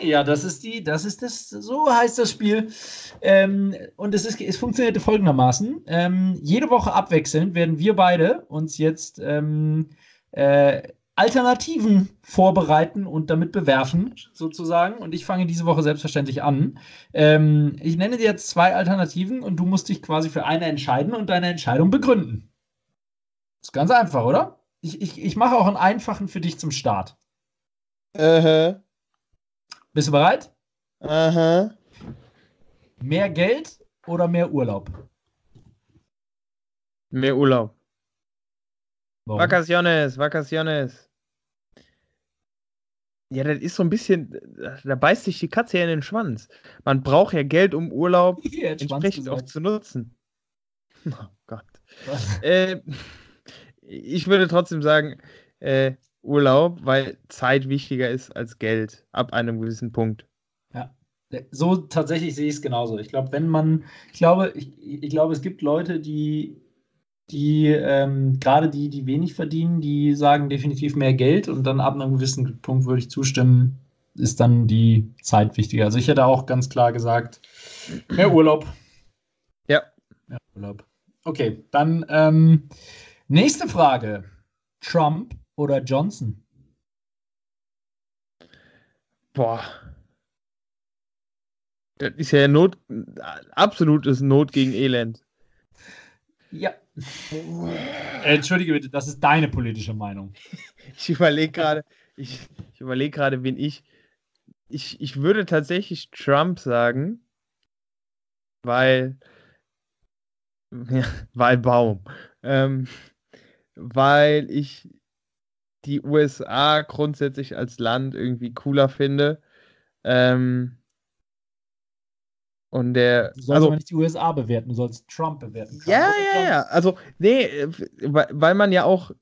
ja, das ist die, das ist das, so heißt das Spiel. Ähm, und es, ist, es funktionierte folgendermaßen. Ähm, jede Woche abwechselnd werden wir beide uns jetzt ähm, äh, Alternativen vorbereiten und damit bewerfen, sozusagen. Und ich fange diese Woche selbstverständlich an. Ähm, ich nenne dir jetzt zwei Alternativen und du musst dich quasi für eine entscheiden und deine Entscheidung begründen. Ist ganz einfach, oder? Ich, ich, ich mache auch einen einfachen für dich zum Start. Aha. Bist du bereit? Aha. Mehr Geld oder mehr Urlaub? Mehr Urlaub. Warum? Vacaciones, Vacaciones. Ja, das ist so ein bisschen, da beißt sich die Katze ja in den Schwanz. Man braucht ja Geld, um Urlaub entsprechend auch zu nutzen. Oh Gott. Äh, ich würde trotzdem sagen, äh, Urlaub, weil Zeit wichtiger ist als Geld ab einem gewissen Punkt. Ja, so tatsächlich sehe ich es genauso. Ich glaube, wenn man, ich glaube, ich, ich glaube, es gibt Leute, die, die ähm, gerade die, die wenig verdienen, die sagen definitiv mehr Geld und dann ab einem gewissen Punkt würde ich zustimmen, ist dann die Zeit wichtiger. Also ich hätte auch ganz klar gesagt, mehr Urlaub. Ja. Mehr Urlaub. Okay, dann ähm, nächste Frage. Trump oder Johnson? Boah. Das ist ja Not, absolutes Not gegen Elend. Ja. Äh, entschuldige bitte, das ist deine politische Meinung. Ich überlege gerade, ich, ich überlege gerade, wen ich, ich. Ich würde tatsächlich Trump sagen, weil. Ja, weil Baum. Ähm, weil ich die USA grundsätzlich als Land irgendwie cooler finde. Ähm, und der. Du sollst also, aber nicht die USA bewerten, du sollst Trump bewerten. Ja, ja, ja. Also, nee, weil man ja auch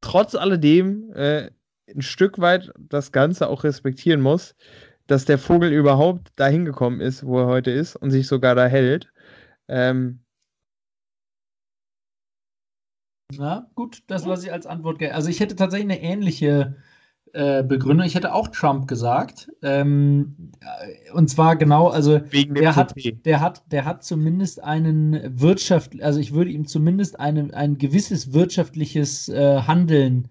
trotz alledem äh, ein Stück weit das Ganze auch respektieren muss, dass der Vogel überhaupt dahin gekommen ist, wo er heute ist und sich sogar da hält. Ähm, Na, gut, das lasse ich als Antwort gelten. Also ich hätte tatsächlich eine ähnliche äh, Begründung. Ich hätte auch Trump gesagt. Ähm, und zwar genau, also Wegen der hat, der hat, der hat zumindest einen Wirtschaft, also ich würde ihm zumindest eine, ein gewisses wirtschaftliches äh, Handeln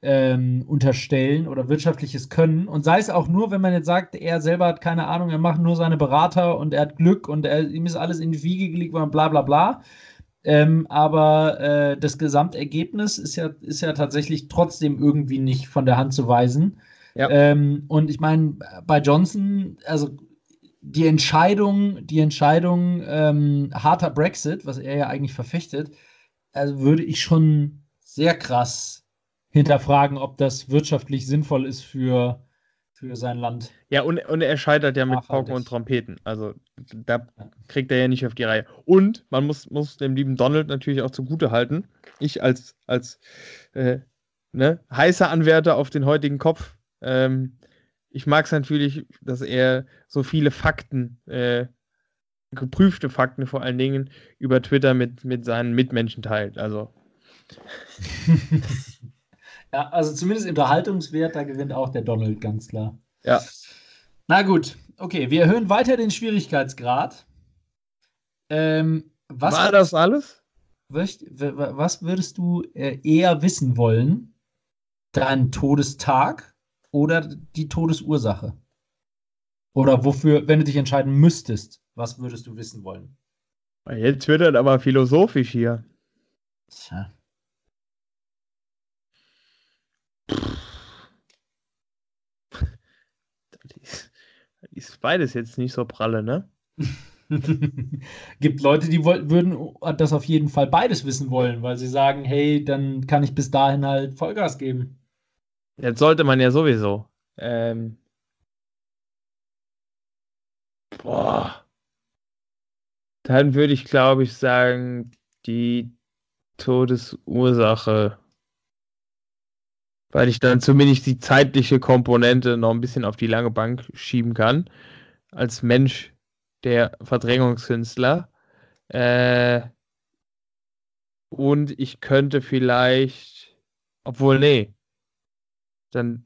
ähm, unterstellen oder wirtschaftliches Können. Und sei es auch nur, wenn man jetzt sagt, er selber hat keine Ahnung, er macht nur seine Berater und er hat Glück und er, ihm ist alles in die Wiege gelegt worden, bla bla bla. Ähm, aber äh, das Gesamtergebnis ist ja, ist ja tatsächlich trotzdem irgendwie nicht von der Hand zu weisen. Ja. Ähm, und ich meine, bei Johnson, also die Entscheidung, die Entscheidung ähm, harter Brexit, was er ja eigentlich verfechtet, also würde ich schon sehr krass hinterfragen, ob das wirtschaftlich sinnvoll ist für, für sein Land. Ja, und, und er scheitert ja mit Pauken und Trompeten. Also da kriegt er ja nicht auf die Reihe. Und man muss, muss dem lieben Donald natürlich auch zugute halten. Ich als, als äh, ne, heißer Anwärter auf den heutigen Kopf, ähm, ich mag es natürlich, dass er so viele Fakten, äh, geprüfte Fakten vor allen Dingen, über Twitter mit, mit seinen Mitmenschen teilt. Also. Ja, also zumindest Unterhaltungswert, da gewinnt auch der Donald ganz klar. Ja. Na gut, okay, wir erhöhen weiter den Schwierigkeitsgrad. Ähm, was War das alles? Was würdest du äh, eher wissen wollen? Dein Todestag oder die Todesursache? Oder wofür, wenn du dich entscheiden müsstest, was würdest du wissen wollen? Jetzt wird er aber philosophisch hier. Tja. Das ist beides jetzt nicht so pralle, ne? Gibt Leute, die würden das auf jeden Fall beides wissen wollen, weil sie sagen, hey, dann kann ich bis dahin halt Vollgas geben. Jetzt sollte man ja sowieso. Ähm, boah. Dann würde ich, glaube ich, sagen, die Todesursache weil ich dann zumindest die zeitliche Komponente noch ein bisschen auf die lange Bank schieben kann. Als Mensch, der Verdrängungskünstler. Äh, und ich könnte vielleicht, obwohl, nee, dann,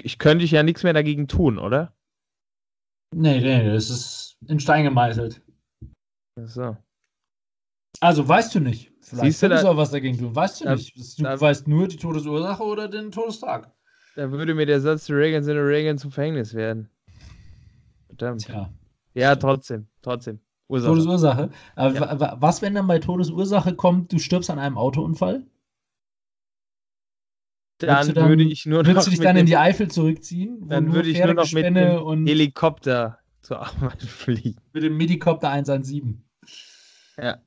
ich könnte ich ja nichts mehr dagegen tun, oder? Nee, nee, das ist in Stein gemeißelt. Ach so. Also weißt du nicht. Vielleicht Siehst du da, auch was dagegen tun. Weißt du da, nicht. Du da, weißt nur die Todesursache oder den Todestag. Da würde mir der Satz, Reagan sind Reagan zum Verhängnis werden. Verdammt. Tja. Ja, trotzdem. Trotzdem. Ursache. Todesursache. Ja. was, wenn dann bei Todesursache kommt, du stirbst an einem Autounfall? Dann, dann, würde ich nur noch. Würdest du dich dann in die Eifel zurückziehen? Dann würde ich nur noch mit dem Helikopter zur Arbeit fliegen. Mit dem Medikopter 117. Ja.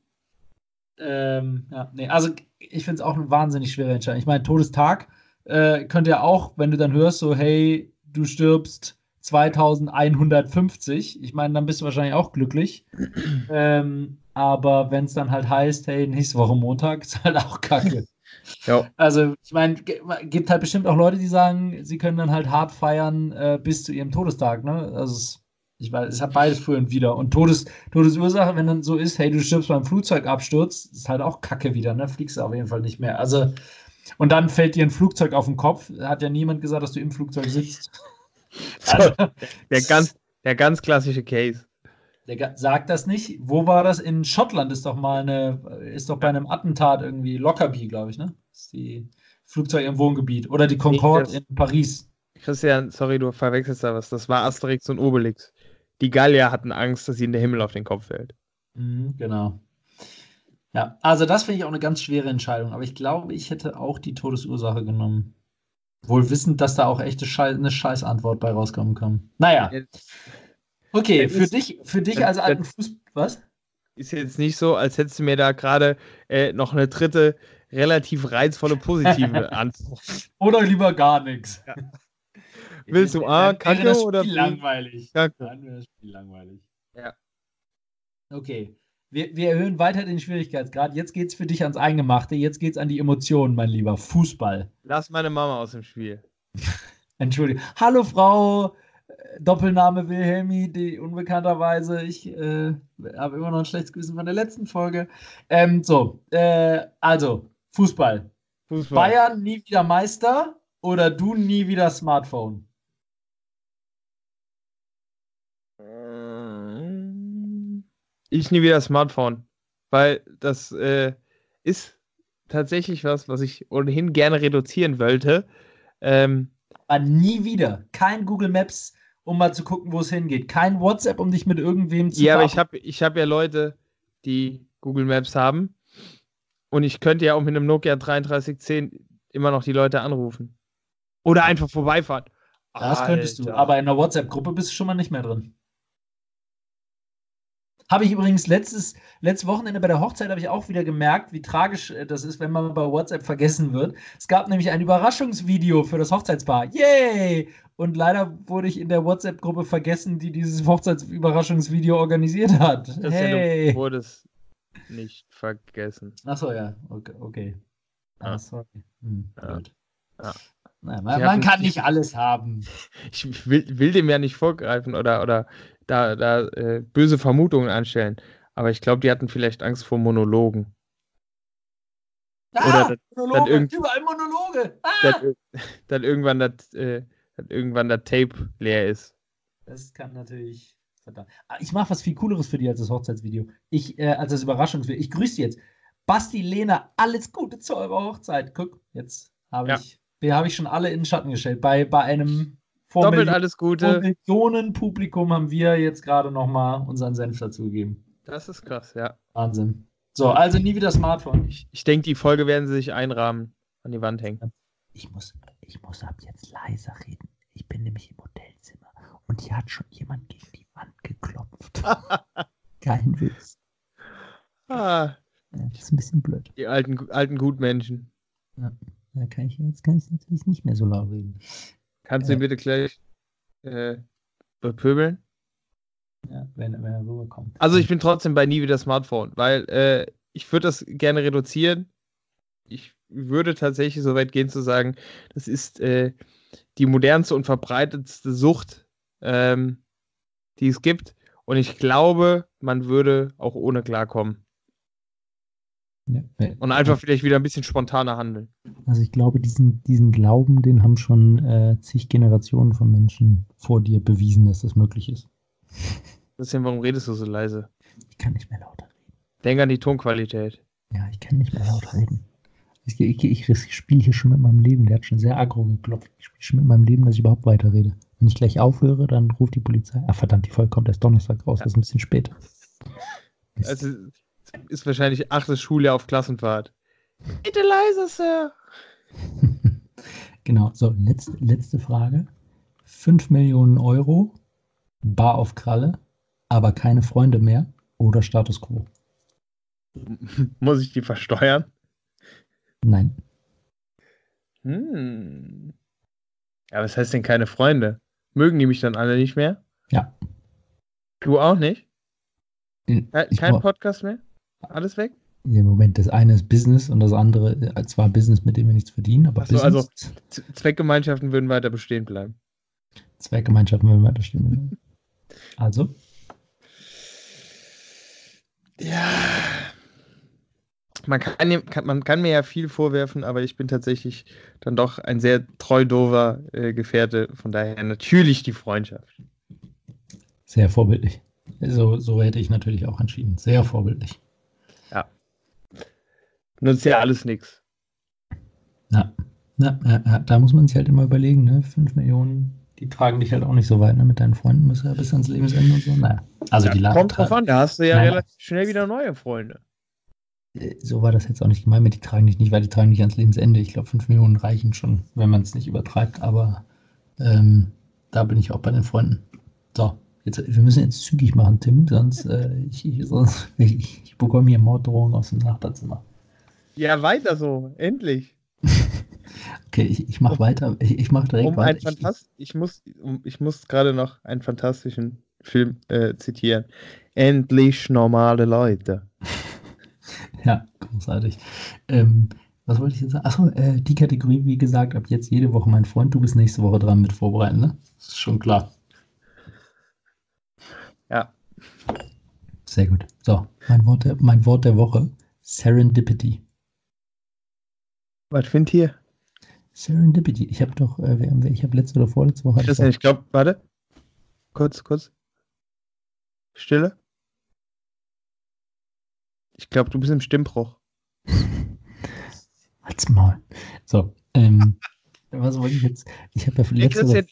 Ähm, ja, nee, also ich finde es auch eine wahnsinnig schwere Entscheidung. Ich meine, Todestag äh, könnte ja auch, wenn du dann hörst, so, hey, du stirbst 2150, ich meine, dann bist du wahrscheinlich auch glücklich. ähm, aber wenn es dann halt heißt, hey, nächste Woche Montag, ist halt auch kacke. Ja. Also, ich meine, gibt halt bestimmt auch Leute, die sagen, sie können dann halt hart feiern äh, bis zu ihrem Todestag, ne? Also, ich weiß, es hat beides früher und wieder. Und Todes, Todesursache, wenn dann so ist, hey, du stirbst beim Flugzeugabsturz, ist halt auch Kacke wieder, ne? Fliegst du auf jeden Fall nicht mehr. Also, und dann fällt dir ein Flugzeug auf den Kopf. Hat ja niemand gesagt, dass du im Flugzeug sitzt. Also, der, ganz, der ganz klassische Case. Der sagt das nicht. Wo war das? In Schottland ist doch mal eine, ist doch bei einem Attentat irgendwie Lockerbie, glaube ich, ne? Das ist die Flugzeug im Wohngebiet. Oder die Concorde in Paris. Christian, sorry, du verwechselst da was. Das war Asterix und Obelix. Die Gallier hatten Angst, dass ihnen der Himmel auf den Kopf fällt. Mhm, genau. Ja, also das finde ich auch eine ganz schwere Entscheidung. Aber ich glaube, ich hätte auch die Todesursache genommen. Wohl wissend, dass da auch echte Schei eine Scheißantwort bei rauskommen kann. Naja. Okay, für dich, für dich als alten Fußball. Was? Ist jetzt nicht so, als hättest du mir da gerade äh, noch eine dritte, relativ reizvolle positive Antwort. Oder lieber gar nichts. Ja. Willst du A, Kacke das oder B? langweilig. Kacke. Dann wäre das Spiel langweilig. Ja. Okay. Wir, wir erhöhen weiter den Schwierigkeitsgrad. Jetzt geht es für dich ans Eingemachte. Jetzt geht es an die Emotionen, mein Lieber. Fußball. Lass meine Mama aus dem Spiel. Entschuldigung. Hallo, Frau Doppelname Wilhelmi, die unbekannterweise, ich äh, habe immer noch ein schlechtes Gewissen von der letzten Folge. Ähm, so, äh, also, Fußball. Fußball. Bayern nie wieder Meister oder du nie wieder Smartphone? Ich nie wieder Smartphone, weil das äh, ist tatsächlich was, was ich ohnehin gerne reduzieren wollte. Ähm, Aber nie wieder. Kein Google Maps, um mal zu gucken, wo es hingeht. Kein WhatsApp, um dich mit irgendwem zu Ja, aber ich habe ich hab ja Leute, die Google Maps haben. Und ich könnte ja auch mit einem Nokia 3310 immer noch die Leute anrufen. Oder einfach vorbeifahren. Das könntest Alter. du. Aber in der WhatsApp-Gruppe bist du schon mal nicht mehr drin. Habe ich übrigens letztes, letztes Wochenende bei der Hochzeit habe ich auch wieder gemerkt, wie tragisch äh, das ist, wenn man bei WhatsApp vergessen wird. Es gab nämlich ein Überraschungsvideo für das Hochzeitspaar. Yay! Und leider wurde ich in der WhatsApp-Gruppe vergessen, die dieses Hochzeitsüberraschungsvideo organisiert hat. Das hey. Du wurdest nicht vergessen. Achso, ja. Okay. okay. Ah, ah sorry. Hm, ja. Ja. Naja, man, man kann nicht alles haben. Ich will, will, dem ja nicht vorgreifen oder, oder da, da äh, böse Vermutungen anstellen. Aber ich glaube, die hatten vielleicht Angst vor Monologen. Ah, Oder Monologe, dann überall Monologe. Ah! Dann, dann, irgendwann das, äh, dann irgendwann das Tape leer ist. Das kann natürlich. Verdammt. Ah, ich mache was viel Cooleres für dich als das Hochzeitsvideo. Ich, äh, als das Überraschungsvideo. Ich grüße jetzt. Basti, Lena, alles Gute zu eurer Hochzeit. Guck, jetzt habe ich, ja. habe ich schon alle in den Schatten gestellt. Bei, bei einem vor Doppelt Millionen, alles Gute. Millionen Publikum haben wir jetzt gerade nochmal unseren Senf dazugegeben. Das ist krass, ja. Wahnsinn. So, also nie wieder Smartphone. Ich, ich denke, die Folge werden sie sich einrahmen, an die Wand hängen. Ich muss, ich muss ab jetzt leiser reden. Ich bin nämlich im Hotelzimmer und hier hat schon jemand gegen die Wand geklopft. Kein Witz. Ah. Ja, das ist ein bisschen blöd. Die alten, alten Gutmenschen. Ja, da kann ich jetzt kann ich natürlich nicht mehr so laut reden. Kannst du ihn bitte gleich äh, bepöbeln? Ja, wenn, wenn er rüberkommt. Also ich bin trotzdem bei nie wieder Smartphone, weil äh, ich würde das gerne reduzieren. Ich würde tatsächlich so weit gehen zu sagen, das ist äh, die modernste und verbreitetste Sucht, ähm, die es gibt. Und ich glaube, man würde auch ohne klarkommen. Ja. Und einfach vielleicht wieder ein bisschen spontaner handeln. Also ich glaube, diesen, diesen Glauben, den haben schon äh, zig Generationen von Menschen vor dir bewiesen, dass das möglich ist. Christian, warum redest du so leise? Ich kann nicht mehr lauter reden. Denk an die Tonqualität. Ja, ich kann nicht mehr lauter reden. Ich, ich, ich, ich spiele hier schon mit meinem Leben. Der hat schon sehr aggro geklopft. Ich spiele schon mit meinem Leben, dass ich überhaupt weiterrede. Wenn ich gleich aufhöre, dann ruft die Polizei. Ah, verdammt, die Folge kommt erst Donnerstag raus. Ja. Das ist ein bisschen später. Also, ist wahrscheinlich achtes Schuljahr auf Klassenfahrt. Bitte leise, Sir. genau, so, letzte, letzte Frage. 5 Millionen Euro, bar auf Kralle, aber keine Freunde mehr oder Status quo? Muss ich die versteuern? Nein. Hm. Ja, was heißt denn keine Freunde? Mögen die mich dann alle nicht mehr? Ja. Du auch nicht? Ich Kein Podcast mehr? Alles weg? Im Moment, das eine ist Business und das andere äh, zwar Business, mit dem wir nichts verdienen, aber Achso, also Business, Z- Zweckgemeinschaften würden weiter bestehen bleiben. Zweckgemeinschaften wollen weiter stimmen. Also, Ja. Man kann, kann, man kann mir ja viel vorwerfen, aber ich bin tatsächlich dann doch ein sehr treu dover äh, Gefährte. Von daher natürlich die Freundschaft. sehr vorbildlich. So, so hätte ich natürlich auch entschieden. Sehr vorbildlich. Nutzt ja alles nichts. Ja. Na, ja, ja, da muss man sich halt immer überlegen, ne? 5 Millionen, die tragen dich halt auch nicht so weit, ne? Mit deinen Freunden musst du ja bis ans Lebensende und so. Naja. Also die Lage Kommt drauf an, da hast du ja Nein. relativ schnell wieder neue Freunde. Äh, So war das jetzt auch nicht gemeint mit, die tragen dich nicht, weil die tragen dich ans Lebensende. Ich glaube, 5 Millionen reichen schon, wenn man es nicht übertreibt, aber ähm, da bin ich auch bei den Freunden. So, jetzt, wir müssen jetzt zügig machen, Tim, sonst, äh, ich, ich, sonst ich, ich bekomme hier Morddrohungen aus dem Nachbarzimmer. Ja, weiter so, endlich. Okay, ich, ich mache weiter. Ich, ich mache direkt Um weiter. ein Ich, Fantast ich muss, um, ich muss gerade noch einen fantastischen Film äh, zitieren. Endlich normale Leute. ja, großartig. Ähm, was wollte ich jetzt sagen? Achso, äh, die Kategorie, wie gesagt, ab jetzt jede Woche mein Freund. Du bist nächste Woche dran mit vorbereiten, ne? Das ist schon klar. Ja. Sehr gut. So, mein Wort der, mein Wort der Woche. Serendipity. Was findet ihr? Serendipity. Ich habe doch, äh, ich habe letzte oder vorletzte Woche. ich ich glaube, warte. Kurz, kurz. Stille. Ich glaube, du bist im Stimmbruch. Halt's Maul. So, ähm, was wollte ich jetzt? Ich habe ja letzte Woche.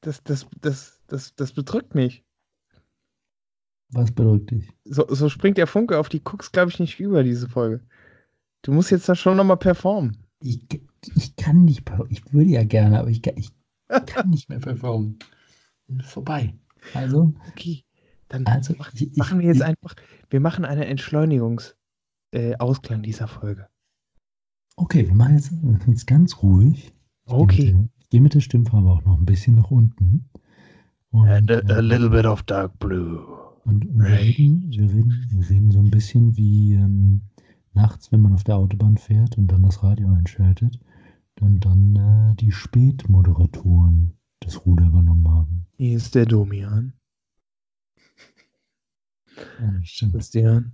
Das, das, das, das, das bedrückt mich. Was bedrückt dich? So, so springt der Funke auf die guckst, glaube ich, nicht über diese Folge. Du musst jetzt da schon nochmal performen. Ich, ich kann nicht, per- ich würde ja gerne, aber ich, kann- ich kann nicht mehr performen. Vorbei. Also, Okay, dann also mach, ich, machen wir jetzt ich, einfach, wir machen einen Entschleunigungsausklang äh, dieser Folge. Okay, wir machen jetzt, jetzt ganz ruhig. Ich Okay. Gehe mit, der- ich gehe mit der Stimmfarbe auch noch ein bisschen nach unten. Und, And a, a äh, little bit of dark blue. und, und wir, reden, wir, reden, wir reden so ein bisschen wie ähm, nachts, wenn man auf der Autobahn fährt und dann das Radio einschaltet und dann äh, die Spätmoderatoren das Ruder übernommen haben. Hier ist der Domian. Ja, stimmt. Christian,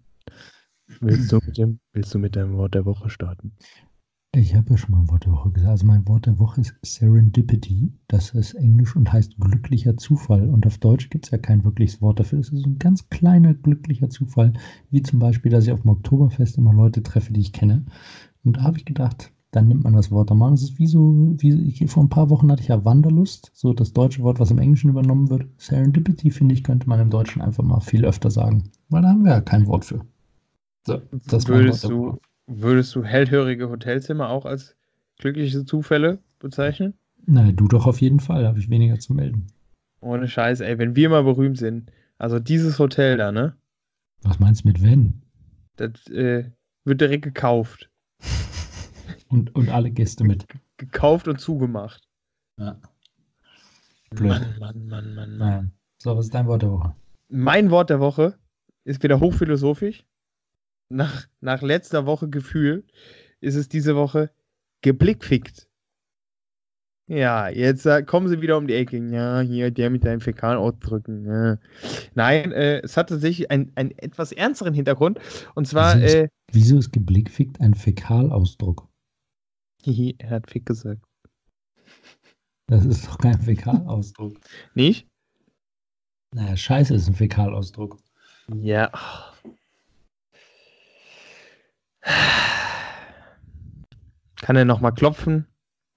willst du mit dem, willst du mit deinem Wort der Woche starten? Ich habe ja schon mal ein Wort der Woche gesagt. Also mein Wort der Woche ist Serendipity. Das ist Englisch und heißt glücklicher Zufall. Und auf Deutsch gibt es ja kein wirkliches Wort dafür. Das ist ein ganz kleiner glücklicher Zufall. Wie zum Beispiel, dass ich auf dem Oktoberfest immer Leute treffe, die ich kenne. Und da habe ich gedacht, dann nimmt man das Wort am Es ist wie so, wie ich, vor ein paar Wochen hatte ich ja Wanderlust, so das deutsche Wort, was im Englischen übernommen wird. Serendipity, finde ich, könnte man im Deutschen einfach mal viel öfter sagen. Weil da haben wir ja kein Wort für. So, das Würdest du. Würdest du hellhörige Hotelzimmer auch als glückliche Zufälle bezeichnen? Nein, du doch auf jeden Fall, da habe ich weniger zu melden. Ohne Scheiß, ey, wenn wir mal berühmt sind, also dieses Hotel da, ne? Was meinst du mit wenn? Das äh, wird direkt gekauft. Und, und alle Gäste mit. Gekauft und zugemacht. Ja. Blöd. Mann, Mann, Mann, Mann, Mann. So, was ist dein Wort der Woche? Mein Wort der Woche ist wieder hochphilosophisch. Nach, nach letzter Woche Gefühl ist es diese Woche geblickfickt. Ja, jetzt äh, kommen sie wieder um die Ecke. Ja, hier, der mit seinen Fäkalausdrücken. Ja. Nein, äh, es hat tatsächlich einen, einen etwas ernsteren Hintergrund. Und zwar, Wieso ist- äh, Wieso ist geblickfickt ein Fäkalausdruck? hihi, er hat Fick gesagt. Das ist doch kein Fäkalausdruck. Nicht? Naja, Scheiße ist ein Fäkalausdruck. Ja. Kann er nochmal klopfen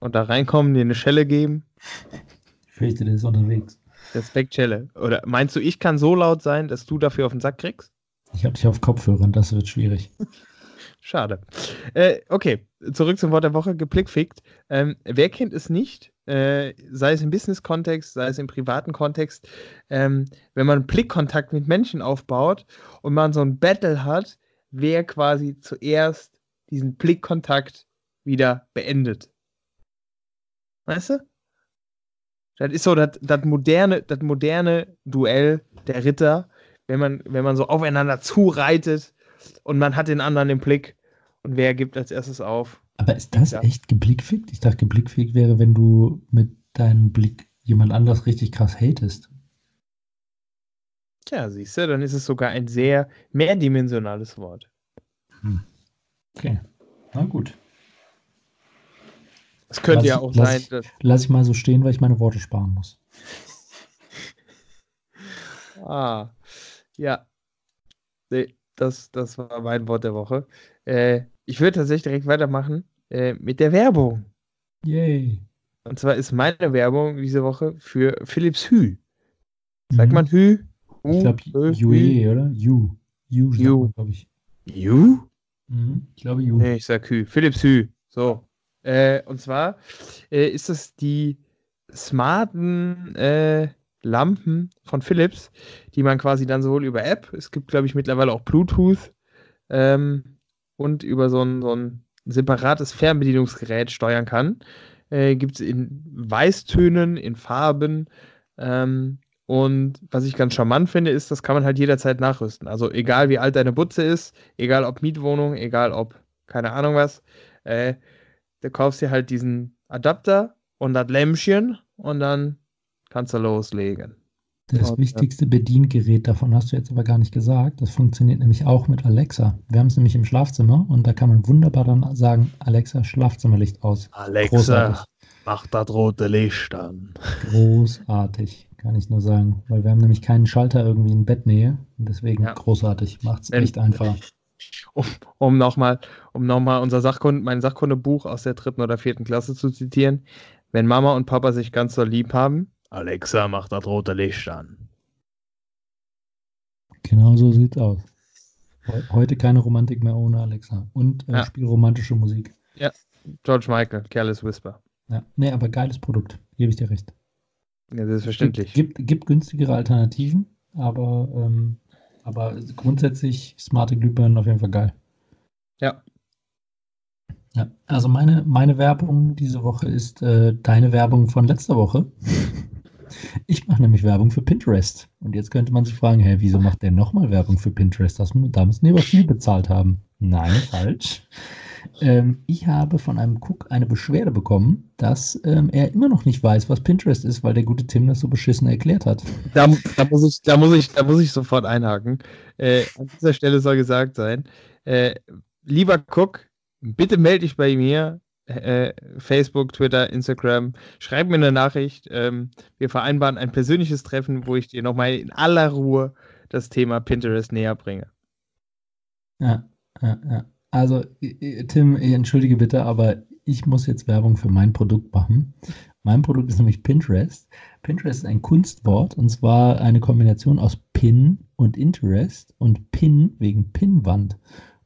und da reinkommen, dir eine Schelle geben? Ich fürchte, der ist unterwegs. Respektschelle. Oder meinst du, ich kann so laut sein, dass du dafür auf den Sack kriegst? Ich habe dich auf Kopfhörern, das wird schwierig. Schade. Äh, okay, zurück zum Wort der Woche, geblickfickt. Ähm, wer kennt es nicht, äh, sei es im Business-Kontext, sei es im privaten Kontext, ähm, wenn man Blickkontakt mit Menschen aufbaut und man so ein Battle hat, wer quasi zuerst diesen Blickkontakt wieder beendet. Weißt du? Das ist so das, das, moderne, das moderne Duell der Ritter, wenn man, wenn man so aufeinander zureitet und man hat den anderen im Blick und wer gibt als erstes auf. Aber ist das ja. echt geblickfickt? Ich dachte, geblickfickt wäre, wenn du mit deinem Blick jemand anders richtig krass hatest. Tja, siehst du, dann ist es sogar ein sehr mehrdimensionales Wort. Hm. Okay, na gut. Es könnte lass ja auch lass sein, ich, dass. Lass ich mal so stehen, weil ich meine Worte sparen muss. ah, ja. Nee, das, das war mein Wort der Woche. Äh, ich würde tatsächlich direkt weitermachen äh, mit der Werbung. Yay. Und zwar ist meine Werbung diese Woche für Philips Hü. Sagt mhm. man Hü? Ich glaube, UE, oder? Ju. Ju, glaube ich. Ju? Mhm, ich glaube, Ju. Nee, ich sag Hü. Philips Hü. So. Äh, und zwar äh, ist das die smarten äh, Lampen von Philips, die man quasi dann sowohl über App, es gibt, glaube ich, mittlerweile auch Bluetooth ähm, und über so ein, so ein separates Fernbedienungsgerät steuern kann. Äh, gibt es in Weißtönen, in Farben. Ähm, und was ich ganz charmant finde, ist, das kann man halt jederzeit nachrüsten. Also egal wie alt deine Butze ist, egal ob Mietwohnung, egal ob keine Ahnung was, äh, du kaufst dir halt diesen Adapter und das Lämpchen und dann kannst du loslegen. Das wichtigste Bediengerät davon hast du jetzt aber gar nicht gesagt. Das funktioniert nämlich auch mit Alexa. Wir haben es nämlich im Schlafzimmer und da kann man wunderbar dann sagen, Alexa, Schlafzimmerlicht aus. Alexa, Großartig. mach das rote Licht an. Großartig, kann ich nur sagen. Weil wir haben nämlich keinen Schalter irgendwie in Bettnähe. Und deswegen ja. großartig. Macht es echt einfach. Um, um nochmal um noch unser Sachkunde, mein Sachkundebuch aus der dritten oder vierten Klasse zu zitieren. Wenn Mama und Papa sich ganz so lieb haben, Alexa, mach das rote Licht an. Genau so sieht's aus. Heute keine Romantik mehr ohne Alexa. Und äh, ja. spiel romantische Musik. Ja, George Michael, Careless Whisper. Ja, nee, aber geiles Produkt. Gebe ich dir recht. Ja, selbstverständlich. Gibt, gibt, gibt günstigere Alternativen, aber, ähm, aber grundsätzlich smarte Glühbirnen auf jeden Fall geil. Ja. Ja, also meine, meine Werbung diese Woche ist äh, deine Werbung von letzter Woche. Ich mache nämlich Werbung für Pinterest. Und jetzt könnte man sich fragen, hey, wieso macht der nochmal Werbung für Pinterest? Das, da müssen die aber viel bezahlt haben. Nein, falsch. Ähm, ich habe von einem Cook eine Beschwerde bekommen, dass ähm, er immer noch nicht weiß, was Pinterest ist, weil der gute Tim das so beschissen erklärt hat. Da, da muss, ich, da, muss, ich, da muss ich sofort einhaken. Äh, an dieser Stelle soll gesagt sein, äh, lieber Cook, bitte melde dich bei mir äh, Facebook, Twitter, Instagram. Schreib mir eine Nachricht. Ähm, wir vereinbaren ein persönliches Treffen, wo ich dir nochmal in aller Ruhe das Thema Pinterest näher bringe. Ja, ja, ja. Also, Tim, entschuldige bitte, aber ich muss jetzt Werbung für mein Produkt machen. Mein Produkt ist nämlich Pinterest. Pinterest ist ein Kunstwort und zwar eine Kombination aus Pin und Interest und Pin wegen Pinwand.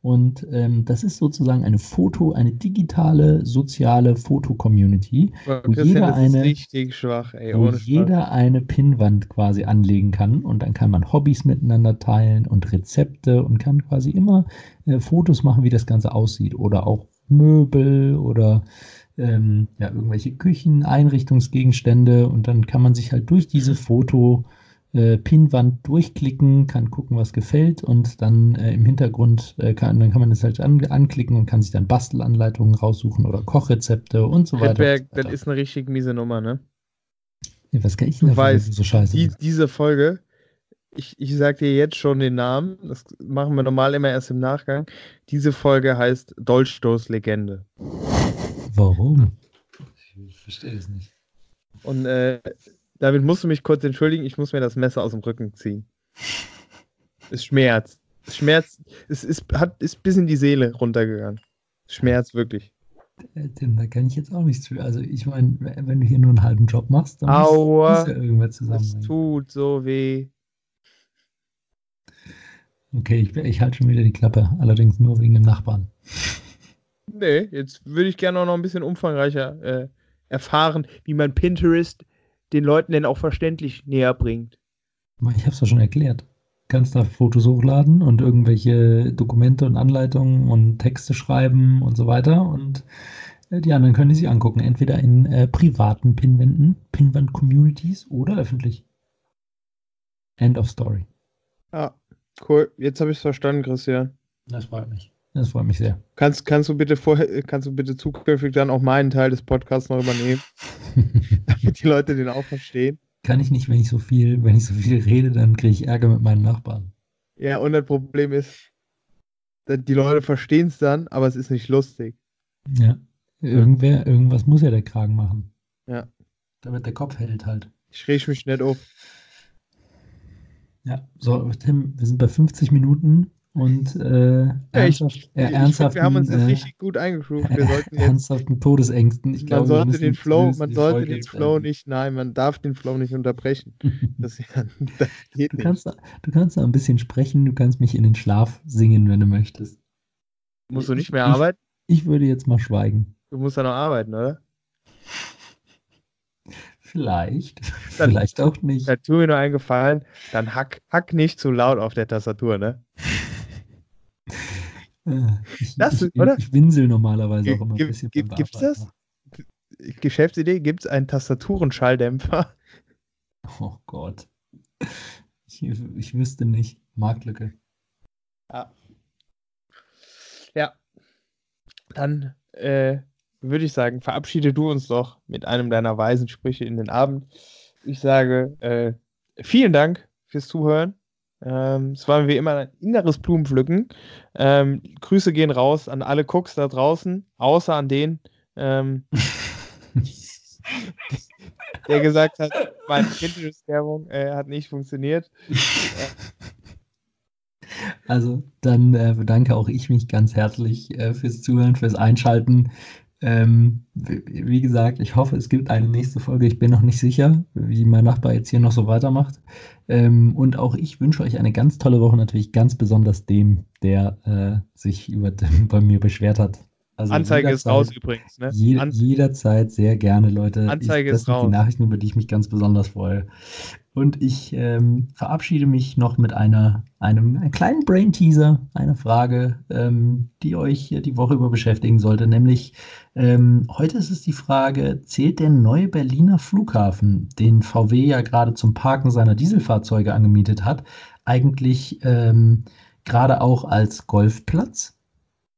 Und ähm, das ist sozusagen eine Foto, eine digitale, soziale Foto-Community, wo jeder, eine, schwach, ey, wo jeder eine Pinnwand quasi anlegen kann. Und dann kann man Hobbys miteinander teilen und Rezepte und kann quasi immer äh, Fotos machen, wie das Ganze aussieht. Oder auch Möbel oder ähm, ja, irgendwelche Küchen, Einrichtungsgegenstände. Und dann kann man sich halt durch diese Foto- äh, Pinwand durchklicken, kann gucken, was gefällt und dann äh, im Hintergrund äh, kann, dann kann man das halt an, anklicken und kann sich dann Bastelanleitungen raussuchen oder Kochrezepte und so weiter. Feedback, das ist eine richtig miese Nummer, ne? Ja, was kann ich denn dafür, weißt, so scheiße die, Diese Folge, ich, ich sag dir jetzt schon den Namen, das machen wir normal immer erst im Nachgang. Diese Folge heißt Dolchstoß Legende. Warum? Ich verstehe es nicht. Und äh, damit musst du mich kurz entschuldigen, ich muss mir das Messer aus dem Rücken ziehen. Es schmerzt. Es schmerzt. Es ist, hat, ist bis in die Seele runtergegangen. Es schmerzt wirklich. Äh, Tim, da kann ich jetzt auch nichts für. Also ich meine, wenn du hier nur einen halben Job machst, dann Aua, muss ja irgendwer zusammen. Es tut so weh. Okay, ich, ich halte schon wieder die Klappe, allerdings nur wegen dem Nachbarn. Nee, jetzt würde ich gerne auch noch ein bisschen umfangreicher äh, erfahren, wie man Pinterest den Leuten denn auch verständlich näher bringt. Ich habe es ja schon erklärt. Du kannst da Fotos hochladen und irgendwelche Dokumente und Anleitungen und Texte schreiben und so weiter. Und äh, die anderen können die sich angucken. Entweder in äh, privaten Pinwänden, Pinwand-Communities oder öffentlich. End of story. Ah, cool. Jetzt habe ich es verstanden, Christian. Das freut mich. Das freut mich sehr. Kannst, kannst, du bitte vorher, kannst du bitte zukünftig dann auch meinen Teil des Podcasts noch übernehmen, damit die Leute den auch verstehen? Kann ich nicht, wenn ich so viel, wenn ich so viel rede, dann kriege ich Ärger mit meinen Nachbarn. Ja, und das Problem ist, die Leute verstehen es dann, aber es ist nicht lustig. Ja. Irgendwer, irgendwas muss ja der Kragen machen. Ja. Damit der Kopf hält halt. Ich reg mich nicht auf. Ja, so, Tim, wir sind bei 50 Minuten und äh, ernsthaft, ich, äh, ernsthaft. Wir haben uns jetzt richtig gut eingegroovt. Wir sollten jetzt, ernsthaften Todesängsten. Ich man glaube, sollte den Flow, man sollte den Flow nicht, nein, man darf den Flow nicht unterbrechen. Das, das geht Du nicht. kannst, du kannst da ein bisschen sprechen, du kannst mich in den Schlaf singen, wenn du möchtest. Musst du nicht mehr ich, arbeiten? Ich würde jetzt mal schweigen. Du musst ja noch arbeiten, oder? Vielleicht, Dann- vielleicht auch nicht. Ja, tu mir nur einen Gefallen, dann hack, hack nicht zu laut auf der Tastatur, ne? Äh, Ich, Das, ich, oder? ich winsel normalerweise auch immer ein Gibt- bisschen. gibt- gibt's das? Geschäftsidee, gibt es einen Tastaturenschalldämpfer? Oh Gott. Ich, ich wüsste nicht. Marktlücke. Ja. Dann äh, würde ich sagen, verabschiede du uns doch mit einem deiner weisen Sprüche in den Abend. Ich sage äh, vielen Dank fürs Zuhören. Ähm, es war wie immer ein inneres Blumenpflücken. Ähm, Grüße gehen raus an alle Cooks da draußen, außer an den, ähm, der gesagt hat, meine Pinterest-Werbung äh, hat nicht funktioniert. Also, dann äh, bedanke auch ich mich ganz herzlich äh, fürs Zuhören, fürs Einschalten. Ähm, wie, gesagt, ich hoffe, es gibt eine nächste Folge. Ich bin noch nicht sicher, wie mein Nachbar jetzt hier noch so weitermacht. Ähm, und auch ich wünsche euch eine ganz tolle Woche, natürlich ganz besonders dem, der äh, sich über bei mir beschwert hat. Also Anzeige ist raus übrigens. Ne? Je, jederzeit sehr gerne, Leute. Anzeige ich, das ist sind raus. die Nachrichten, über die ich mich ganz besonders freue. Und ich ähm, verabschiede mich noch mit einer, einem, einem kleinen Brain-Teaser, einer Frage, ähm, die euch die Woche über beschäftigen sollte. Nämlich, ähm, heute ist es die Frage, zählt der neue Berliner Flughafen, den VW ja gerade zum Parken seiner Dieselfahrzeuge angemietet hat, eigentlich ähm, gerade auch als Golfplatz?